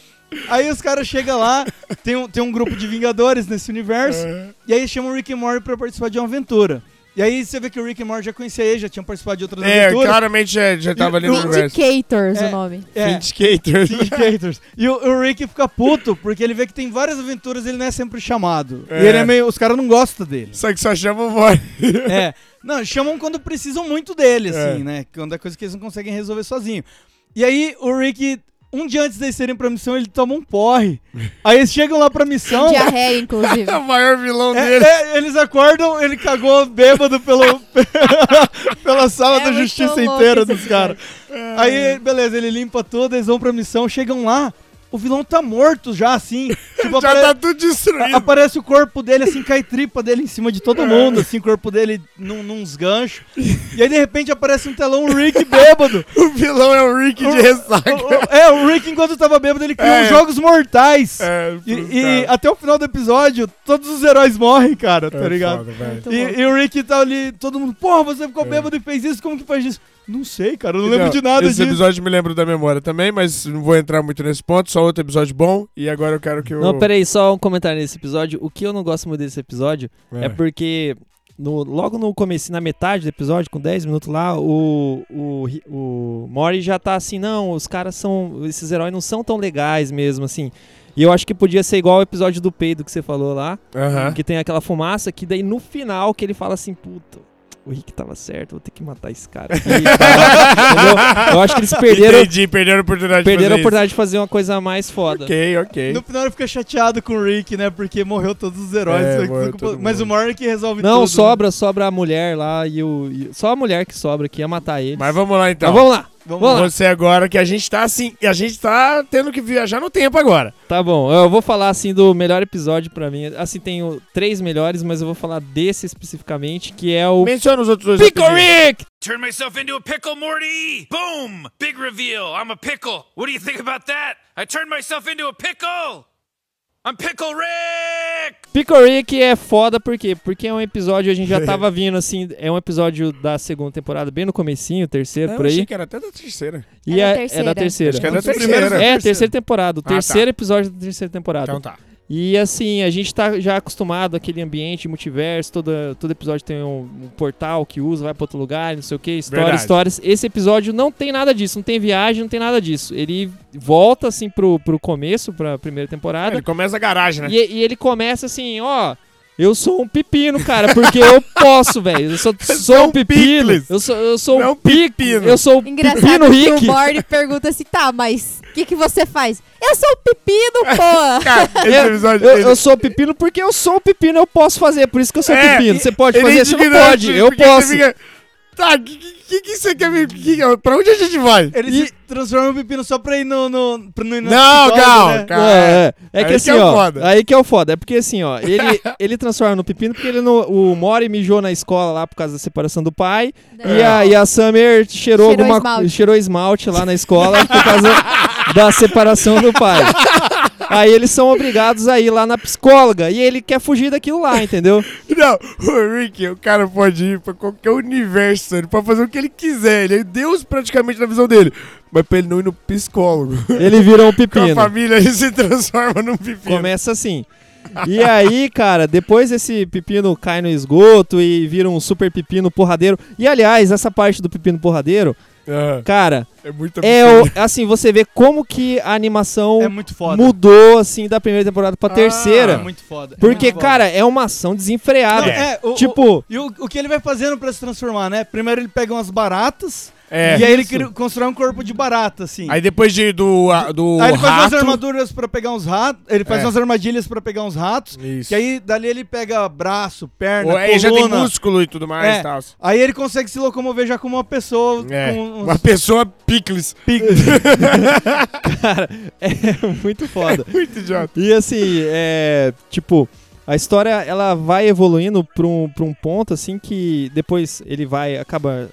[LAUGHS] Aí os caras chegam lá, tem um, tem um grupo de Vingadores nesse universo, e aí chamam o Rick e Morty pra participar de uma aventura. E aí você vê que o Rick e Morty já conhecia ele, já tinham participado de outras É, aventuras. claramente já, já tava ali no universo. Indicators É. o nome. É, Vindicators. Syndicators. E o, o Rick fica puto, porque ele vê que tem várias aventuras e ele não é sempre chamado. É. E ele é meio. Os caras não gostam dele. Só que só chama o Morty. é. Não, chamam quando precisam muito dele, É. assim, né? Quando é coisa que eles não conseguem resolver sozinho. E aí o Rick. Um dia antes de eles serem pra missão, ele toma um porre. Aí eles chegam lá pra missão. Diarreia, inclusive. [LAUGHS] É o maior vilão É, dele. é, eles acordam, ele cagou bêbado pelo, [LAUGHS] pela sala É da justiça inteira dos caras. Aí, beleza, ele limpa tudo, eles vão pra missão, chegam lá, o vilão tá morto já, assim. [LAUGHS] Tipo, Já apare- tá tudo destruído. aparece o corpo dele, assim, cai tripa dele em cima de todo mundo, assim, o corpo dele num, nos ganchos. [LAUGHS] E aí, de repente, aparece um telão, o Rick bêbado. [LAUGHS] O vilão é o Rick de ressaca. O- o- é, o Rick, enquanto tava bêbado, ele criou É. os Jogos Mortais. É, E, e até o final do episódio, todos os heróis morrem, cara, tá É ligado? foda, E, e o Rick tá ali, todo mundo, porra, você ficou bêbado e fez isso, como que faz isso? Não sei, cara, eu não lembro Não, de nada Esse disso. episódio me lembra da memória também, mas não vou entrar muito nesse ponto. Só outro episódio bom. E agora eu quero que o. Não, peraí, só um comentário nesse episódio. O que eu não gosto muito desse episódio é, porque no, logo no começo, na metade do episódio, com 10 minutos lá, o, o, o Mori já tá assim, não, os caras são. Esses heróis não são tão legais mesmo, assim. E eu acho que podia ser igual o episódio do peido que você falou lá. Aham. Que tem aquela fumaça, que daí no final que ele fala assim, puta. O Rick tava certo, vou ter que matar esse cara. aqui. Entendeu? Eu acho que eles perderam, Entendi, perderam a oportunidade perderam a de fazer oportunidade de fazer uma coisa mais foda. Ok, ok. No final ele fica chateado com o Rick, né? Porque morreu todos os heróis. É, morreu culpa- todo Mas mundo. o que resolve Não, tudo. sobra, sobra a mulher lá e o. e- só a mulher que sobra que ia matar ele. Mas vamos lá então. Mas vamos lá. Vamos Vamos lá. Você agora que a gente tá assim. A gente tá tendo que viajar no tempo agora. Tá bom, eu vou falar assim do melhor episódio pra mim. Assim, tenho três melhores, mas eu vou falar desse especificamente, que é o Menciona os outros dois. Pickle. Rick! Turn myself into a pickle, Morty! Boom! Big reveal. I'm a pickle. What do you think about that? I turned myself into a pickle! I'm Pickle Rick! Pickle Rick é foda por quê? Porque é um episódio, a gente já [LAUGHS] tava vindo assim, é um episódio da segunda temporada, bem no comecinho, terceiro, Não, por eu achei aí. que era até da terceira. E É da é, é terceira. da terceira. Acho que é da terceira. É, terceira temporada. O Ah, tá. terceiro episódio da terceira temporada. Então tá. E assim, a gente tá já acostumado àquele ambiente multiverso, todo, todo episódio tem um, um portal que usa, vai pra outro lugar, não sei o que, histórias, Verdade. histórias. Esse episódio não tem nada disso, não tem viagem, não tem nada disso. Ele volta assim pro, pro começo, pra primeira temporada, Ele começa a garagem, né? e, e ele começa assim, ó. Eu sou um pepino, cara, porque eu posso, velho. Eu sou, [LAUGHS] sou um pepino. picles. Eu sou, eu sou Não um pico. pepino. Eu sou um Engraçado pepino que o. Morty pergunta assim, tá, mas o que, que você faz? Eu sou o pepino, [LAUGHS] pô! Cara, esse episódio. Eu, ele- eu sou pepino porque eu sou pepino, eu posso fazer, por isso que eu sou É, pepino. Você pode é fazer, você não pode, eu porque você posso. fica- Tá, que, que, que você quer me. Que, pra onde a gente vai? Ele se transforma no pepino só pra ir no. no pra não ir na Não, calma, né? calma. É, é. É Aí que que assim, é o ó. foda. Aí que é o foda. É porque assim, ó, ele, [LAUGHS] ele transforma no pepino porque ele no, o Mori mijou na escola lá por causa da separação do pai. E, a, e a Summer cheirou, Cheirou alguma esmalte. cheirou esmalte lá na escola por causa da separação do pai. [LAUGHS] Aí eles são obrigados a ir lá na psicóloga e ele quer fugir daquilo lá, entendeu? [LAUGHS] Não, o Rick, o cara pode ir pra qualquer universo, ele pode fazer o que ele quiser. Ele é Deus praticamente na visão dele. Mas pra ele não ir no psicólogo. [LAUGHS] Ele virou um Com a pepino. família, ele se transforma num pepino. Começa assim. E aí, cara, depois esse pepino cai no esgoto e vira um super pepino porradeiro. E aliás, essa parte do pepino porradeiro, Ah, cara, é muito é o, assim, você vê como que a animação É muito foda. mudou assim da primeira temporada pra É terceira. muito foda. é Porque, muito foda. cara, é uma ação desenfreada. Não, é, o- tipo, o- e o, o que ele vai fazendo pra se transformar, né? Primeiro ele pega umas baratas. É. e aí ele Isso. cria- constrói um corpo de barata, assim. Aí depois de, do, a- do Aí ele faz umas armaduras pra pegar uns ratos. Ele faz É. umas armadilhas pra pegar uns ratos. Isso. Que aí dali ele pega braço, perna, Ou aí já tem coluna. músculo e tudo mais É. e tal. Aí ele consegue se locomover já como uma pessoa É. com uns Uma pessoa picles. picos. [LAUGHS] cara, é muito foda. Muito idiota. E assim, é. Tipo, a história ela vai evoluindo pra um, pra um ponto assim que depois ele vai. acaba.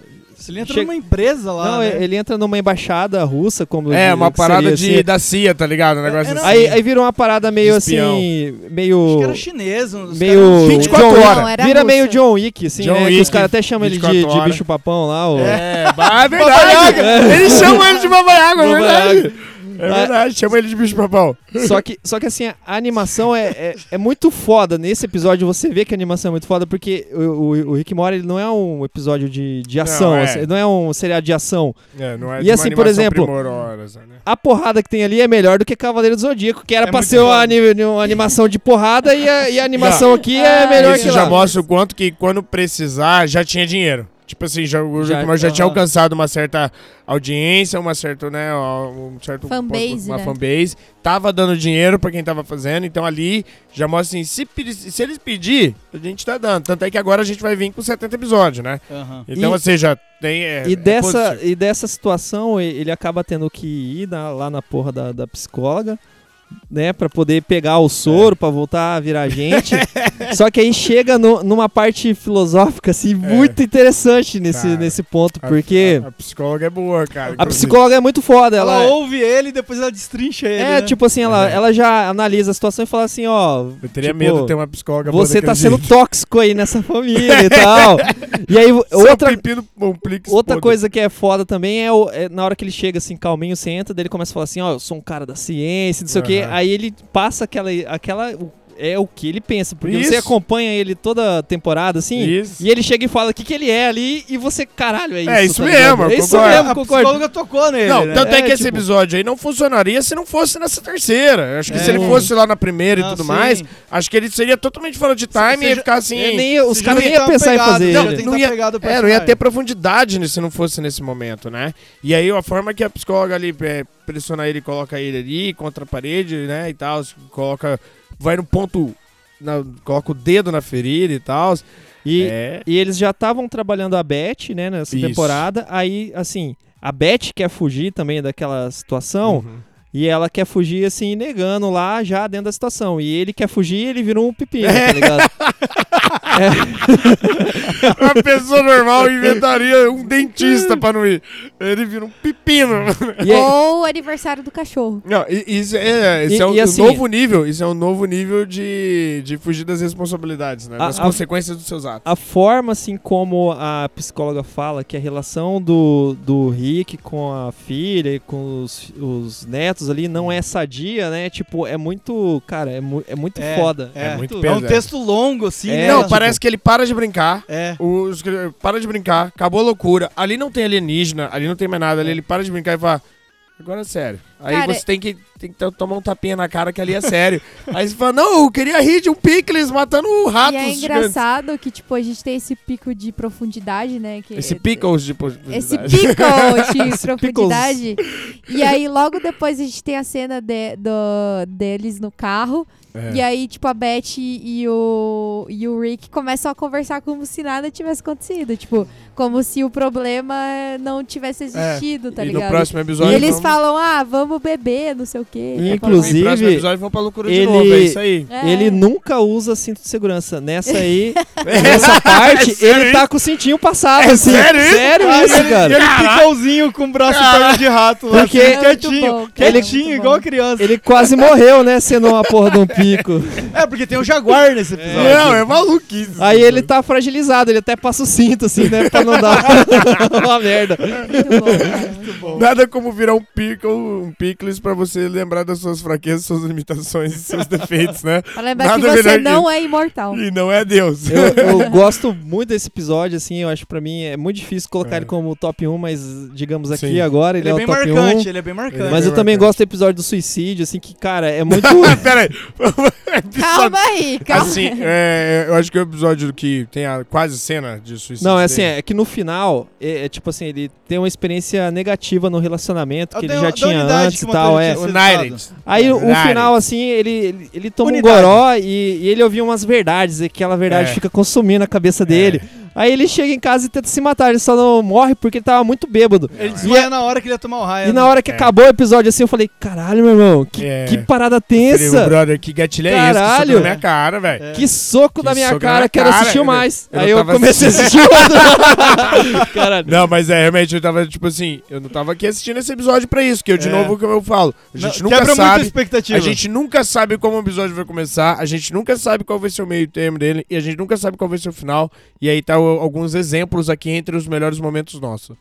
Ele entra Chega- numa empresa lá, Não, né? ele entra numa embaixada russa, como É, que uma parada seria, de, assim. da CIA, tá ligado? Um negócio É, assim. Aí, aí vira uma parada meio espião. assim. Meio. Acho que era chinês. Os meio. caras- 24 John- horas. Não, era Vira russa. meio John Wick, assim, John né? Wick, os caras até chamam ele de, 24 de horas. bicho papão lá. O... É, é [LAUGHS] verdade. Eles chamam ele de babaiágua, é verdade. É verdade, chama ele de bicho papão. Só que, só que assim, a animação é, é, é muito foda. Nesse episódio você vê que a animação é muito foda, porque o, o, o Rick Mori ele não é um episódio de, de ação, Não, é. assim, não é um seriado de ação. É, não é E assim, por exemplo, né? A porrada que tem ali é melhor do que Cavaleiro do Zodíaco, que era É pra ser uma, uma animação de porrada e a, e a animação aqui é melhor Isso que já lá. mostra o quanto que quando precisar já tinha dinheiro. Tipo assim, já, o Já- Rick Mori já tinha aham. alcançado uma certa audiência, uma certa, né, um certo Fanbase, uma né? fanbase, tava dando dinheiro pra quem tava fazendo, então ali já mostra assim, se, se eles pedir, a gente tá dando. Tanto é que agora a gente vai vir com 70 episódios, né? Então, E- ou seja, tem é, E é dessa, positivo. e dessa situação, ele acaba tendo que ir na- lá na porra da, da psicóloga, né? Pra poder pegar o soro, pra voltar a virar gente. [LAUGHS] Só que aí chega no- numa parte filosófica, assim, muito interessante nesse, Cara, nesse ponto, A- porque a, a psicóloga é boa, cara. a psicóloga é muito foda. Ela, Ela, ouve ele e depois ela destrincha ele. é, né? tipo assim, ela, É. ela já analisa a situação e fala assim, ó... Eu teria tipo, medo de ter uma psicóloga boa Você tá sendo jeito. tóxico aí nessa família e tal. E aí, [LAUGHS] Seu outra, pepino, Outra coisa que é foda também é, o- é na hora que ele chega assim, calminho, senta, daí ele começa a falar assim, ó, eu sou um cara da ciência, não sei o quê. Aí ele passa aquela. aquela o- é o que ele pensa, porque você Isso. acompanha ele toda a temporada, assim, Isso. e ele chega e fala o que, que ele é ali, e você, caralho, é isso. É isso tá mesmo, É isso concordo. mesmo, a concordo. psicóloga tocou nele, Não, né? tanto é, É, que esse tipo- episódio aí não funcionaria se não fosse nessa terceira. Acho que É. se ele fosse lá na primeira e Não, tudo sim. mais, acho que ele seria totalmente fora de time Você e ia ficar assim. É, nem, os Você caras nem iam tem que pensar tá em pegado, fazer não, ele. não tá ia, pegado o é, não ia ter profundidade se não fosse nesse momento, né? E aí a forma que a psicóloga ali é, pressiona ele, coloca ele ali contra a parede, né, e tal, coloca, vai no ponto, na- coloca o dedo na ferida e tal. E, É. e eles já estavam trabalhando a Beth, né, nessa Isso. temporada. Aí, assim, a Beth quer fugir também daquela situação. Uhum. E ela quer fugir, assim, negando lá já dentro da situação. E ele quer fugir ele virou um pepino, É. tá ligado? [LAUGHS] Uma pessoa normal inventaria um dentista pra não ir. Ele vira um pepino. E aí- Ou o aniversário do cachorro. Não, isso é, esse E- é o, e assim- novo nível. Isso é um novo nível de, de fugir das responsabilidades, né? Das a- consequências dos seus atos. a forma, assim, como a psicóloga fala que a relação do, do Rick com a filha e com os, os netos ali não é sadia, né? Tipo, é muito, cara, é, mu é muito É, foda. É, É muito é um pesado. texto longo, assim, É, né? não, tipo- parece que ele para de brincar. É. Os, para de brincar, acabou a loucura. Ali não tem alienígena, ali não tem mais nada. Ali ele para de brincar e fala. Agora é sério. Aí Cara, você tem que, tem que to- tomar um tapinha na cara que ali é [LAUGHS] sério. Aí você fala, não, eu queria rir de um picles matando ratos e é gigantes." engraçado que, tipo, a gente tem esse pico de profundidade, né? Que Esse pickles de Esse [LAUGHS] profundidade. pico de profundidade. E aí, logo depois, a gente tem a cena de- do- deles no carro. É. E aí, tipo, a Beth e o, e o Rick começam a conversar como se nada tivesse acontecido. Tipo, como se o problema não tivesse existido, tá É. e ligado? no próximo E episódio. eles vamos... falam, ah, vamos beber, não sei o quê. E, Tá inclusive, No próximo episódio vão pra loucura de ele- novo, é isso aí. É. Ele nunca usa cinto de segurança. Nessa aí, [LAUGHS] nessa parte, [LAUGHS] sério ele tá com o cintinho passado. É assim. sério isso? Sério Ah, isso, ele, cara. ele picãozinho com o braço e perna de rato lá, Porque- assim, É quietinho, bom, cara, quietinho, igual criança. Ele quase morreu, né? Sendo uma porra de um [LAUGHS] pico. [LAUGHS] É, porque tem o Jaguar nesse episódio. Não, é maluquice. Aí ele tá fragilizado, ele até passa o cinto, assim, né? Pra não dar [LAUGHS] uma merda. Muito bom, cara. Muito bom. Nada como virar um pickle, um pickles pra você lembrar das suas fraquezas, suas limitações e [LAUGHS] seus defeitos, né? Pra lembrar Nada que você melhor que não é imortal. E não é Deus. Eu, eu gosto muito desse episódio, assim, eu acho pra mim é muito difícil colocar É. ele como top 1, mas digamos aqui Sim. agora ele, Ele é é, bem o top marcante, 1. ele é bem marcante. Mas eu bem também marcante. gosto do episódio do suicídio, assim, que, cara, é muito. Pera aí. [LAUGHS] Episódio- Calma aí, calma. Assim, é, eu acho que é o episódio que tem a quase cena de suicídio. Não, é assim, dele. é que no final, é, é tipo assim, ele tem uma experiência negativa no relacionamento que Da- ele já da tinha antes e tal, é. United. Aí o- o United. final, assim, ele, ele, ele toma Unidade. um goró e, e ele ouvia umas verdades, e aquela verdade É. fica consumindo a cabeça dele. Aí ele chega em casa e tenta se matar, ele só não morre porque ele tava muito bêbado. Ele desmaia na hora que ele ia tomar o raio. E na hora que É. acabou o episódio, assim, eu falei, caralho, meu irmão, que, É. que parada Falei, tensa. brother, que gatilho é esse? Que Caralho. soco na minha cara, velho. É. Que soco na Que minha soco na cara, minha quero cara, assistir eu- mais. eu Aí não eu comecei a assistir outro. [LAUGHS] Caralho. Não, mas é, realmente, eu tava, tipo assim, eu não tava aqui assistindo esse episódio pra isso, que eu, de É. novo, como eu falo, a Não, gente nunca Quebra muita sabe... expectativa. A gente nunca sabe como o episódio vai começar, a gente nunca sabe qual vai ser o meio termo dele, e a gente nunca sabe qual vai ser o final. E aí tá alguns exemplos aqui entre os melhores momentos nossos.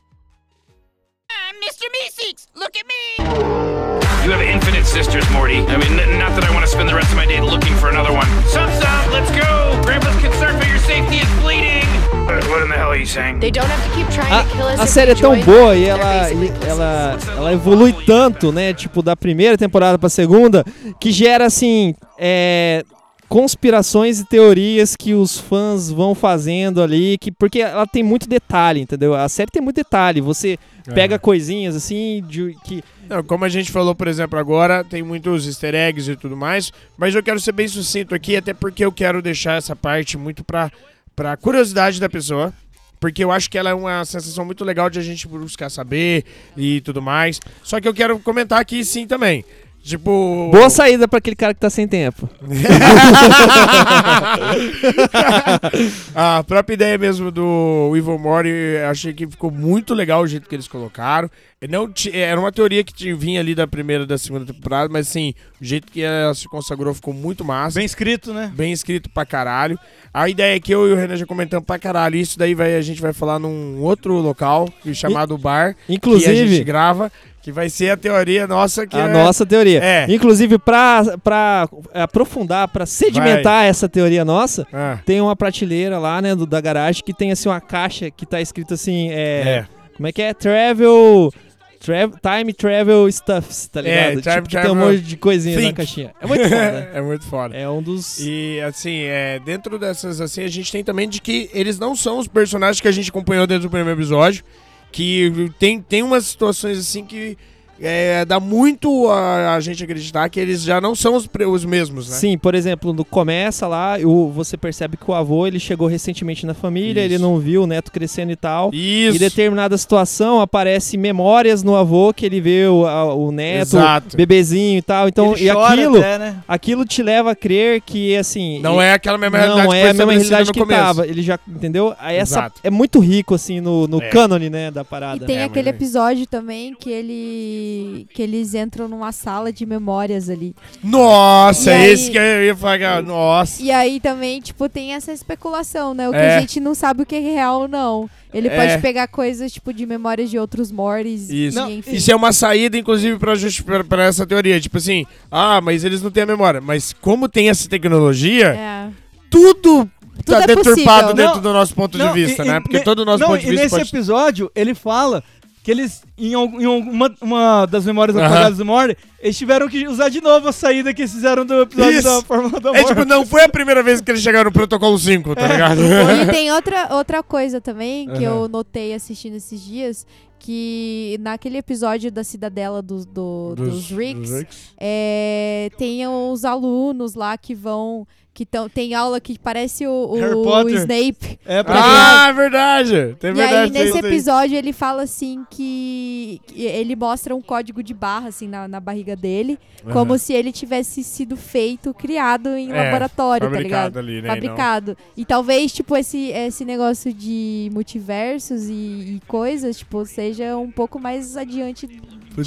Mr. Meeseeks, look at me! You have infinite sisters, Morty. I mean, not that I want to spend the rest of my day looking for another one. Stop, stop, let's go! Grandpa's concern for your safety is bleeding! What, what in the hell are you saying? They don't have to keep trying to kill us A if série é tão boa e ela, e ela, ela evolui tanto, né? Tipo, da primeira temporada pra segunda, que gera, assim, é, conspirações e teorias que os fãs vão fazendo ali, que, porque ela tem muito detalhe, entendeu? A série tem muito detalhe. Você pega coisinhas, assim, de, que... Não, como a gente falou, por exemplo, agora, tem muitos easter eggs e tudo mais, mas eu quero ser bem sucinto aqui, até porque eu quero deixar essa parte muito pra, pra curiosidade da pessoa. Porque eu acho que ela é uma sensação muito legal de a gente buscar saber e tudo mais. Só que eu quero comentar aqui sim também. Tipo. Boa saída pra aquele cara que tá sem tempo. [LAUGHS] a própria ideia mesmo do Evil eu achei que ficou muito legal o jeito que eles colocaram. Não era uma teoria que vinha ali da primeira e da segunda temporada, mas assim, o jeito que ela se consagrou ficou muito massa. Bem escrito, né? Bem escrito pra caralho. A ideia é que eu e o Renan já comentamos pra caralho. Isso daí vai, a gente vai falar num outro local, é chamado Bar, que a gente Inclusive, grava, que vai ser a teoria nossa que a é... nossa teoria. É. Inclusive, pra, pra aprofundar, pra sedimentar essa teoria nossa, Ah, tem uma prateleira lá, né, do, da garagem, que tem, assim, uma caixa que tá escrito assim, é... é. Como é que é? Travel... Tra time Travel Stuffs, tá É, ligado? time tipo, que tem um travel monte de coisinha na think. caixinha. É muito foda. [LAUGHS] é muito foda. é um dos... E assim, é, dentro dessas assim, a gente tem também de que eles não são os personagens que a gente acompanhou dentro do primeiro episódio. Que tem, tem umas situações assim que é, dá muito a, a gente acreditar que eles já não são os, os mesmos, né? Sim, por exemplo, no começa lá, o, você percebe que o avô ele chegou recentemente na família, Isso. ele não viu o neto crescendo e tal. Isso. Em determinada situação aparece memórias no avô que ele vê o, a- o neto, Exato. bebezinho e tal. Então, Ele e aquilo, até, né? aquilo te leva a crer que assim, Não é aquela mesma realidade não que é a mesma realidade que começo. tava. Ele já, entendeu? Aí essa Exato. é muito rico assim no, no É. cânone, né, da E parada. tem É, aquele mas é. episódio também que ele que eles entram numa sala de memórias ali. Nossa, E aí- esse que eu ia falar. Nossa. E aí também, tipo, tem essa especulação, né? O que É. a gente não sabe o que é real ou não. Ele É. pode pegar coisas, tipo, de memórias de outros mortes. Isso. E, enfim. Isso é uma saída, inclusive, pra, pra, pra essa teoria. Tipo assim, ah, mas eles não têm a memória. Mas como tem essa tecnologia, É. tudo tá é deturpado possível. dentro Não, do nosso ponto de Não, vista, e- né? e Porque ne- todo o nosso não, ponto de e vista nesse pode... episódio, ele fala que eles, em, em alguma uma das memórias apagadas do Morty, eles tiveram que usar de novo a saída que eles fizeram do episódio Isso. da Fórmula da É Morte. tipo, não foi a primeira vez que eles chegaram no protocolo 5, tá ligado? E [LAUGHS] tem outra, outra coisa também que eu notei assistindo esses dias, que naquele episódio da cidadela dos, do- dos, Ricks, dos Ricks. é, tem os alunos lá que vão. Que tão, tem aula que parece o, o Harry Potter. Snape. É pra Ah, é verdade. Tem E verdade. aí, nesse episódio, ele fala assim que. que ele mostra um código de barra, assim, na, na barriga dele. Como se ele tivesse sido feito, criado em É, laboratório, tá fabricado ligado? ali, né, Fabricado. E talvez, tipo, esse, esse negócio de multiversos e, e coisas, tipo, seja um pouco mais adiante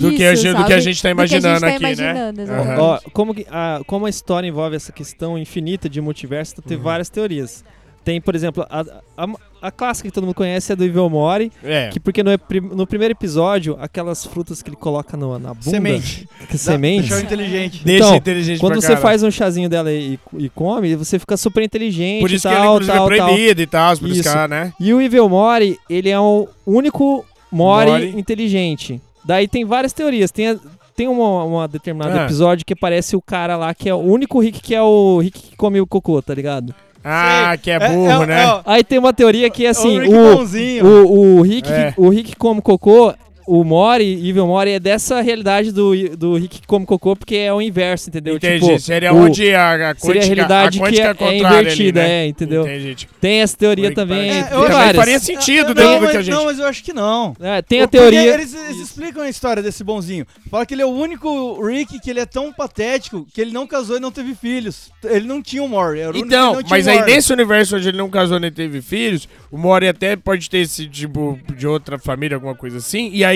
Do que, a gente, do que a gente tá gente imaginando tá aqui, imaginando, né? Ó, como, que- a, como a história envolve essa questão infinita de multiverso, tem Uhum. várias teorias. Tem, por exemplo, a, a, a clássica que todo mundo conhece é do Evil Mori, É. que porque no, no primeiro episódio, aquelas frutas que ele coloca no- na bunda, Semente. que semente, Deixar inteligente. Deixa Então, inteligente quando pra você caralho. faz um chazinho dela e, e come, você fica super inteligente Por isso e que ele, tal, inclusive, tal, é tal. proibido e tal, por isso, ela, né? E o Evil Mori, ele é o único Mori, Mori. inteligente. Daí tem várias teorias. Tem, a- tem uma, uma determinado Ah. episódio que aparece o cara lá, que é o único Rick que é o Rick que come o cocô, tá ligado? Ah, que é É- burro, é- né? é- Aí tem uma teoria que é assim, o Rick o, o, o, Rick, É. o Rick que come cocô, o Mori, Evil Mori, é dessa realidade do, do Rick que come cocô, porque é o inverso, entendeu? Entendi. Tipo, seria o- onde a, a quântica, seria a realidade a que é, é invertida, ali, né? é, entendeu? Entendi. Tem essa teoria Rick também. parece- É, eu várias. faria sentido não, dentro do mas, que a gente... não, mas eu acho que não. É, tem a Porque teoria. Eles, eles explicam a história desse bonzinho. Fala que ele é o único Rick que ele é tão patético que ele não casou e não teve filhos. Ele não tinha um Mori. Era o único que Então, não tinha mas aí Mori. nesse universo onde ele não casou nem teve filhos, o Mori até pode ter esse tipo de outra família, alguma coisa assim. E aí,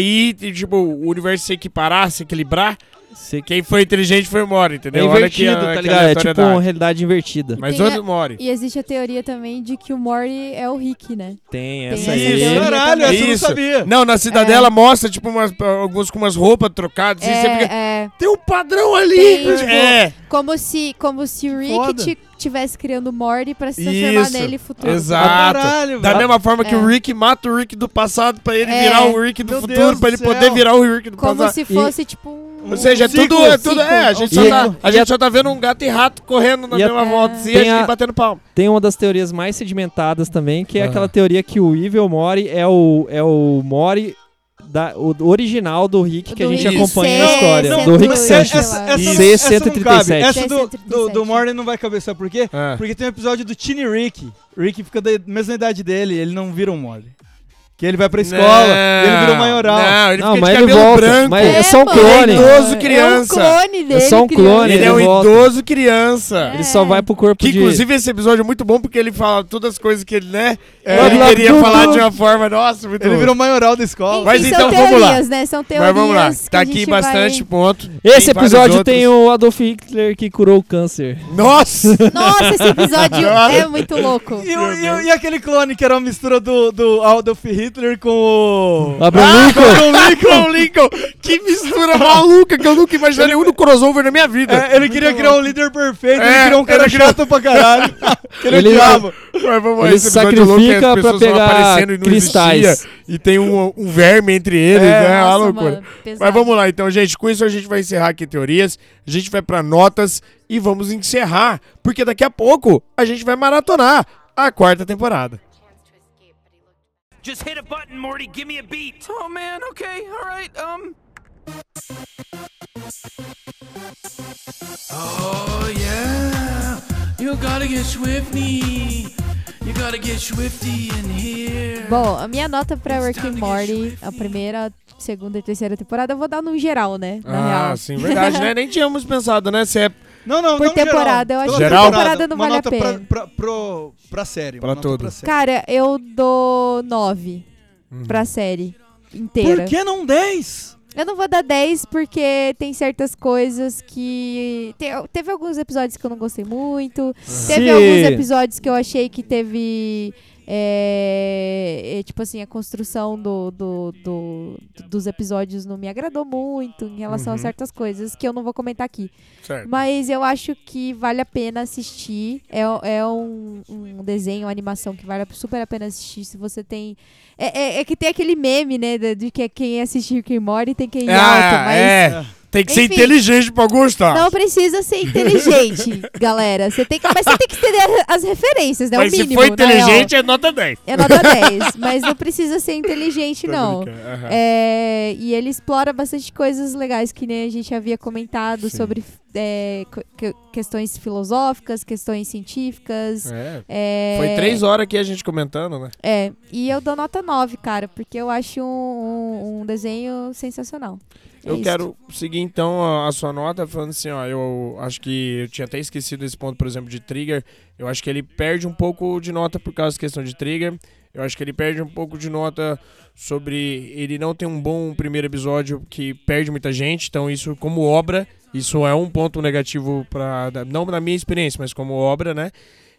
tipo, o universo se equiparar, se equilibrar, Você quem foi inteligente foi o Mori, É entendeu? Olha que invertido, tá ligado? É tipo uma realidade invertida. Mas Tem outro a- Mori. E existe a teoria também de que o Mori é o Rick, né? Tem Tem essa aí. Caralho, essa eu não sabia. Não, na cidadela mostra, tipo, umas, alguns com umas roupas trocadas. e você fica. É, é. Tem um padrão ali! Tem, tipo, é, Como se, como se o Rick Foda. ti- tivesse criando o Morty pra se transformar Isso, nele futuro. exato. Caralho, Da mesma forma que É. o Rick mata o Rick do passado pra ele É. virar o Rick do Meu futuro, Deus pra ele do poder céu. virar o Rick do Como passado. se fosse, tipo, um... Ou seja, é ciclo, tudo, é tudo. É, a gente, só, E- tá, a e gente a- só tá vendo um gato e rato correndo na E a- mesma volta assim, e a- batendo palma. Tem uma das teorias mais sedimentadas também, que é Ah. aquela teoria que o Evil Mori é o, é o Mori da, o original do Rick que a Do gente Rick acompanha C- na história. Não, do Rick essa- Sanchez. Essa, essa, não- essa não cabe. C137. Essa do, do, do C137. Morty não vai caber, sabe por quê? É. Porque tem um episódio do Tiny Rick. Rick fica da mesma idade dele, ele não vira um Morty. Que ele vai pra escola e ele vira um maioral. Não, ele Não, fica mas de cabelo volta, branco. mas é só um clone. Idoso É criança. um clone dele, só um clone, Ele é ele um volta. idoso criança. Ele só vai pro corpo Que de... inclusive esse episódio é muito bom porque ele fala todas as coisas que ele, né? É. ele Blá, queria falar de uma forma, nossa, muito Ele bom. virou maioral da escola. Enfim, Mas são então, teorias, vamos lá. né? São teorias Mas vamos lá. Tá aqui bastante vai... ponto. Esse Tem episódio tem o Adolf Hitler que curou o câncer. Nossa! [LAUGHS] Nossa, esse episódio [LAUGHS] é muito louco. E, aquele clone que era uma mistura do, do Adolf Hitler com o. Abraham Ah, Lincoln. Abraham Lincoln, [LAUGHS] Lincoln! Que mistura [LAUGHS] maluca que eu nunca imaginei nenhum no crossover na minha vida. É, ele queria criar um líder perfeito, É, ele criou um cara ele chato pra caralho. que [LAUGHS] ele Ele- odiava. Mas vamos Ele louco que as sacrifica pra pegar e cristais. existia, E tem um, um verme entre eles, É, né? É uma Nossa, loucura. mano. Mas vamos lá, então, gente. Com isso a gente vai encerrar aqui teorias. A gente vai pra notas e vamos encerrar. Porque daqui a pouco a gente vai maratonar a quarta temporada. Just hit a button, Morty. Give me a beat. Oh man. Okay. All right. Um. Oh yeah, you gotta get swifty. You gotta get swifty in here. Bom, a minha nota pra Rick and Morty, a primeira, segunda e terceira temporada, eu vou dar no geral, né? Na ah, real. sim, verdade, né? [LAUGHS] Nem tínhamos pensado, né? Se é Não, não, Por não temporada, eu geral. acho que Pela por temporada não uma vale a nota pra- pena. Pra, pro- pra série. Pra tudo. série. Cara, eu dou nove pra série inteira. Por que não 10? Eu não vou dar 10 porque tem certas coisas que. te- teve alguns episódios que eu não gostei muito. Teve Se- alguns episódios que eu achei que teve. É, é, tipo assim, a construção do, do- do- dos episódios não me agradou muito em relação a Uhum. certas coisas que eu não vou comentar aqui. certo. Mas eu acho que vale a pena assistir. É, é um, um desenho, uma animação que vale super a pena assistir se você tem. É, é- é que tem aquele meme, né? De, de que quem assistir Rick and Morty tem que ir Ah, alto, mas. É. tem que ser Enfim. inteligente pra gostar. Não precisa ser inteligente, [LAUGHS] galera. Você tem que, mas você tem que entender as referências, né? Mas o se mínimo. for na inteligente, real. é nota 10. É nota [LAUGHS] 10, mas não precisa ser inteligente, não. aham. É, e ele explora bastante coisas legais que nem a gente havia comentado Sim. sobre é, questões filosóficas, questões científicas. É. é, Foi três horas aqui a gente comentando, né? É, e eu dou nota 9, cara, porque eu acho um- um desenho sensacional. É Eu quero seguir então a, a sua nota falando assim, ó, eu acho que eu tinha até esquecido esse ponto, por exemplo, de Trigger. Eu acho que ele perde um pouco de nota por causa da questão de Trigger. Eu acho que ele perde um pouco de nota sobre ele não ter um bom primeiro episódio que perde muita gente. Então isso como obra, isso é um ponto negativo para não na minha experiência, mas como obra, né?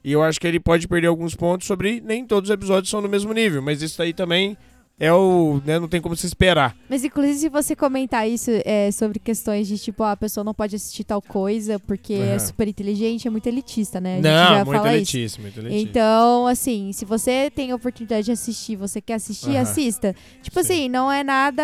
E eu acho que ele pode perder alguns pontos sobre nem todos os episódios são no mesmo nível, mas isso aí também é o, né, não tem como se esperar. Mas inclusive se você comentar isso é, sobre questões de tipo, ah, a pessoa não pode assistir tal coisa porque é Aham. super inteligente, é muito elitista, né? A Não, muito elitista, muito elitista. Então, assim, se você tem a oportunidade de assistir, você quer assistir, Aham. assista. Tipo assim, não é nada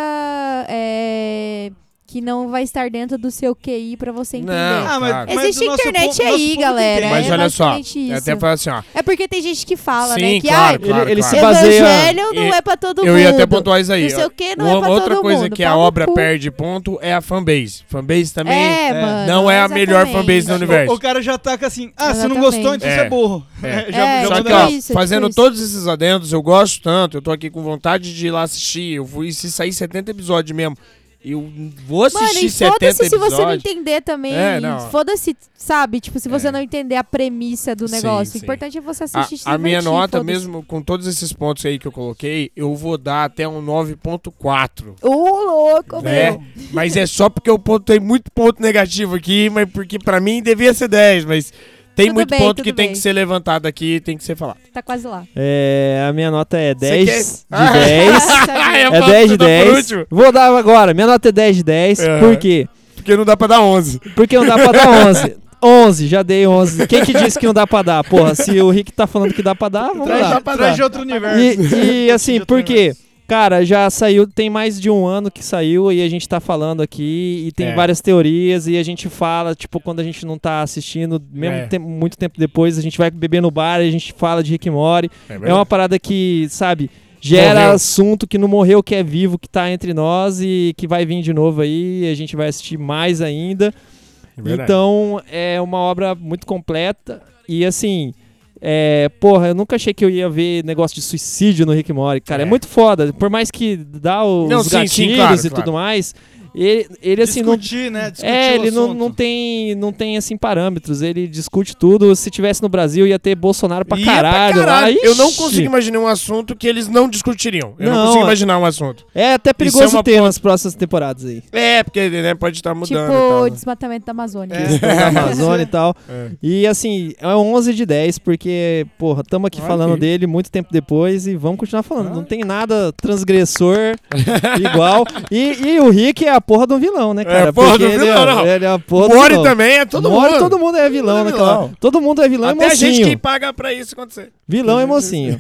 é, que não vai estar dentro do seu QI pra você entender. Não, Ah, mas- claro. mas Existe o nosso internet nosso aí, galera. Mas é olha só, eu até falo assim, ó. É porque tem gente que fala, Sim, né? Que claro, ah, claro, Ele- ele se claro. baseia- Evangelho não E- é pra todo Eu mundo. ia até pontuar isso aí. Não sei o que, não é Uma pra outra todo coisa mundo. que a obra cu. perde ponto é a fanbase. Fanbase também É, É. mano. não é a melhor fanbase do universo. O, o cara já taca assim, ah, se não gostou, então você É. é burro. É. [LAUGHS] já, É, já Só que, ó, isso, é fazendo tipo isso. todos esses adendos, eu gosto tanto, eu tô aqui com vontade de ir lá assistir. Eu fui, se sair 70 episódios mesmo, eu vou Mano, assistir e 70 foda-se se episódios. você não entender também. É. Foda-se, sabe? Tipo, se você É. não entender a premissa do negócio. sim. O importante é você A, assistir se a minha nota, mesmo com todos esses pontos aí que eu coloquei, eu vou dar até um 9.4. Ô, louco, né? meu. Mas é só porque eu pontuei muito ponto negativo aqui, mas porque pra mim devia ser 10, mas tem Tudo muito bem, ponto que tem bem. que ser levantado aqui e tem que ser falado. Tá quase lá. É, a minha nota é 10 quer- de 10. Ah, [LAUGHS] [LAUGHS] é pra- 10 de pra por 10. último. Vou dar agora. Minha nota é 10 de 10. Aham. Por quê? Porque não dá pra dar 11. Porque não dá pra dar 11. 11, [LAUGHS] já dei 11. Quem que disse que não dá pra dar? Porra, se o Rick tá falando que dá pra dar, vamos Traz, lá. de- traz de outro universo. E, e, assim, De por quê? universo. Cara, já saiu, tem mais de um ano que saiu e a gente tá falando aqui e tem É. várias teorias e a gente fala, tipo, quando a gente não tá assistindo, mesmo É. muito tempo depois, a gente vai beber no bar e a gente fala de Rick Morty. É, É uma parada que, sabe, gera Morreu. assunto que não morreu, que é vivo, que tá entre nós e que vai vir de novo aí, e a gente vai assistir mais ainda. Então, é uma obra muito completa e assim, é, porra, eu nunca achei que eu ia ver negócio de suicídio no Rick Morty, cara, é, É. muito foda, por mais que dá os Não, sim, sim, gatilhos claro, e claro. tudo mais, ele, ele assim não Discutir, né? Discutir é, o ele não, não tem não tem assim parâmetros, ele discute tudo. Se tivesse no Brasil ia ter Bolsonaro pra Ia caralho, lá. caralho. Eu não consigo imaginar um assunto que eles não discutiriam. Eu não, Não, consigo é- imaginar um assunto. É até Isso é perigoso uma ter nas próximas temporadas aí. É, porque né, pode estar mudando Tipo, e tal. o né? desmatamento da Amazônia. É. Questão da [LAUGHS] Amazônia e tal. É. E assim, é um 11 de 10, porque, porra, tamo aqui falando dele muito tempo depois e vamos continuar falando. Ah. Não tem nada transgressor [LAUGHS] igual. E, e o Rick é a porra do vilão, né, cara? É, porra Porque do ele, vilão, é, não. ele é a porra do vilão. também é todo Mori, mundo. todo mundo é vilão, Todo mundo é naquela. vilão. Todo mundo é vilão Até e a gente mocinho. que paga pra isso acontecer. Vilão e [LAUGHS] mocinho.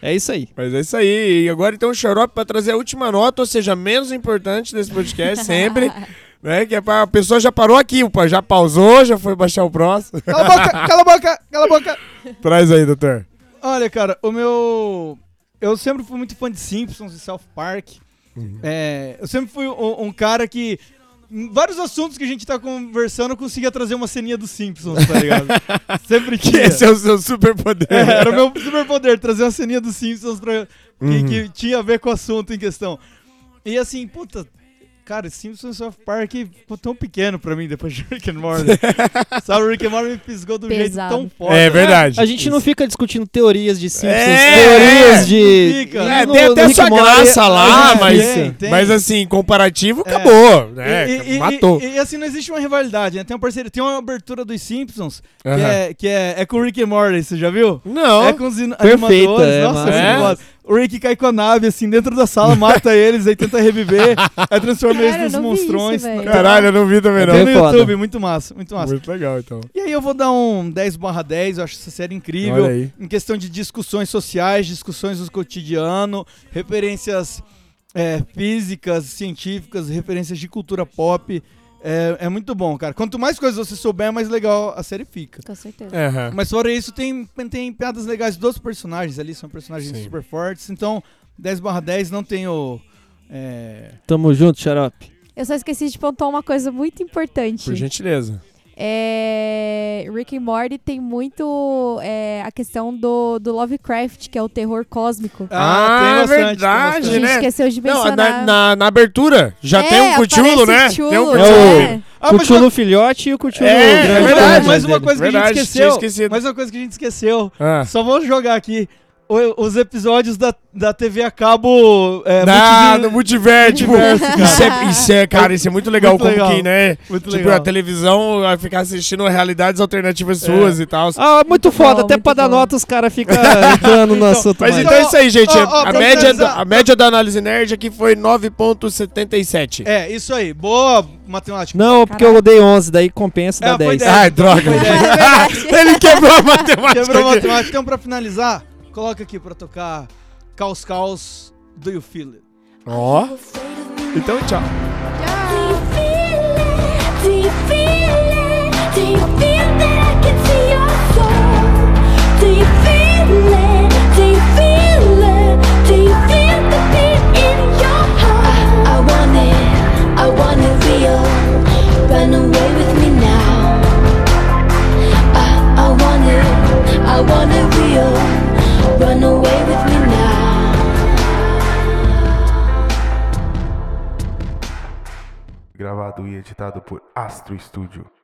É isso aí. Mas é isso aí. E agora então o Xarope pra trazer a última nota, ou seja, menos importante desse podcast, [LAUGHS] sempre. né? Que é pra, a pessoa já parou aqui, opa, já pausou, já foi baixar o próximo. Cala a boca, [LAUGHS] cala a boca, cala a boca. Traz aí, doutor. Olha, cara, o meu. Eu sempre fui muito fã de Simpsons e South Park. É, eu sempre fui um, um cara que. Vários assuntos que a gente tá conversando, eu conseguia trazer uma ceninha dos Simpsons, tá ligado? [LAUGHS] sempre tinha. Esse é o seu superpoder. É, era o meu superpoder, trazer uma ceninha dos Simpsons pra, que, Uhum. que tinha a ver com o assunto em questão. E assim, puta, cara, Simpsons South Park ficou tão pequeno pra mim depois de Rick and Morty. [LAUGHS] Sabe, o Rick and Morty me fisgou de um jeito Pesado. tão foda. É verdade. A gente não fica discutindo teorias de Simpsons, É, teorias é, de. fica. É, no- tem até sua graça lá, gente mas, fica. tem. mas assim, comparativo, É. acabou. né? E- e- Matou. E, e, assim, não existe uma rivalidade, né? Tem uma parceria, tem uma abertura dos Simpsons que, Aham. é, que é, é com o Rick and Morty, você já viu? Não. É com os Perfeita, animadores, é, nossa, mas- é É. foda. O Rick cai com a nave, assim, dentro da sala, mata [LAUGHS] eles, aí tenta reviver, aí transforma Cara, eles nos não vi isso, monstrões. velho. Caralho, eu não vi também não. Tem bem no foda. YouTube, muito massa, muito massa. Muito legal, então. E aí eu vou dar um 10 barra 10, eu acho essa série incrível. Olha aí. Em questão de discussões sociais, discussões do cotidiano, referências é, físicas, científicas, referências de cultura pop. É, é muito bom, cara. Quanto mais coisas você souber, mais legal a série fica. Com certeza. Aham. Mas fora isso, tem, tem piadas legais dos personagens ali, são personagens Sim. super fortes. Então, 10 barra 10 não tem o... é, Tamo junto, xarope. Eu só esqueci de pontuar uma coisa muito importante. Por gentileza. É, Rick and Morty tem muito é, a questão do, do Lovecraft, que é o terror cósmico. Ah, tem é bastante, tem verdade, bastante. a gente né? esqueceu de Não, mencionar. na, na, na abertura já É, tem um Cthulhu, né? aparece o Tem um Cthulhu, Cthulhu. é. Ah, mas Cthulhu filhote e o Cthulhu É, grande. é verdade. mais uma coisa que a gente esqueceu. Mais uma coisa que a gente esqueceu. Ah. Só vou jogar aqui. Os episódios da, da TV a cabo. É, Ah, no multiverso, tipo, multiverso, cara. isso, é, isso é, cara, isso é muito legal Muito como legal. que, né? Muito tipo, legal. a televisão vai ficar assistindo realidades alternativas suas e tal. Ah, muito foda. bom, Até muito pra dar nota os caras ficam [LAUGHS] entrando no assunto. Mas mais. então é isso aí, gente. ó, ó, a, média, da- a média da análise nerd aqui foi 9.77. É, isso aí. Boa matemática. Não, porque eu dei 11, daí compensa É, dá foi 10. 10. Ai, droga. Foi 10. [LAUGHS] Ele quebrou a matemática. Quebrou a matemática. Então, pra finalizar, coloca aqui pra tocar Caos Caos Do You Feel It? Ó. Então, tchau. I? I, want it, I want it real. Run away with me now. I, I want it, I want it real. Gravado e editado por Astro Studio.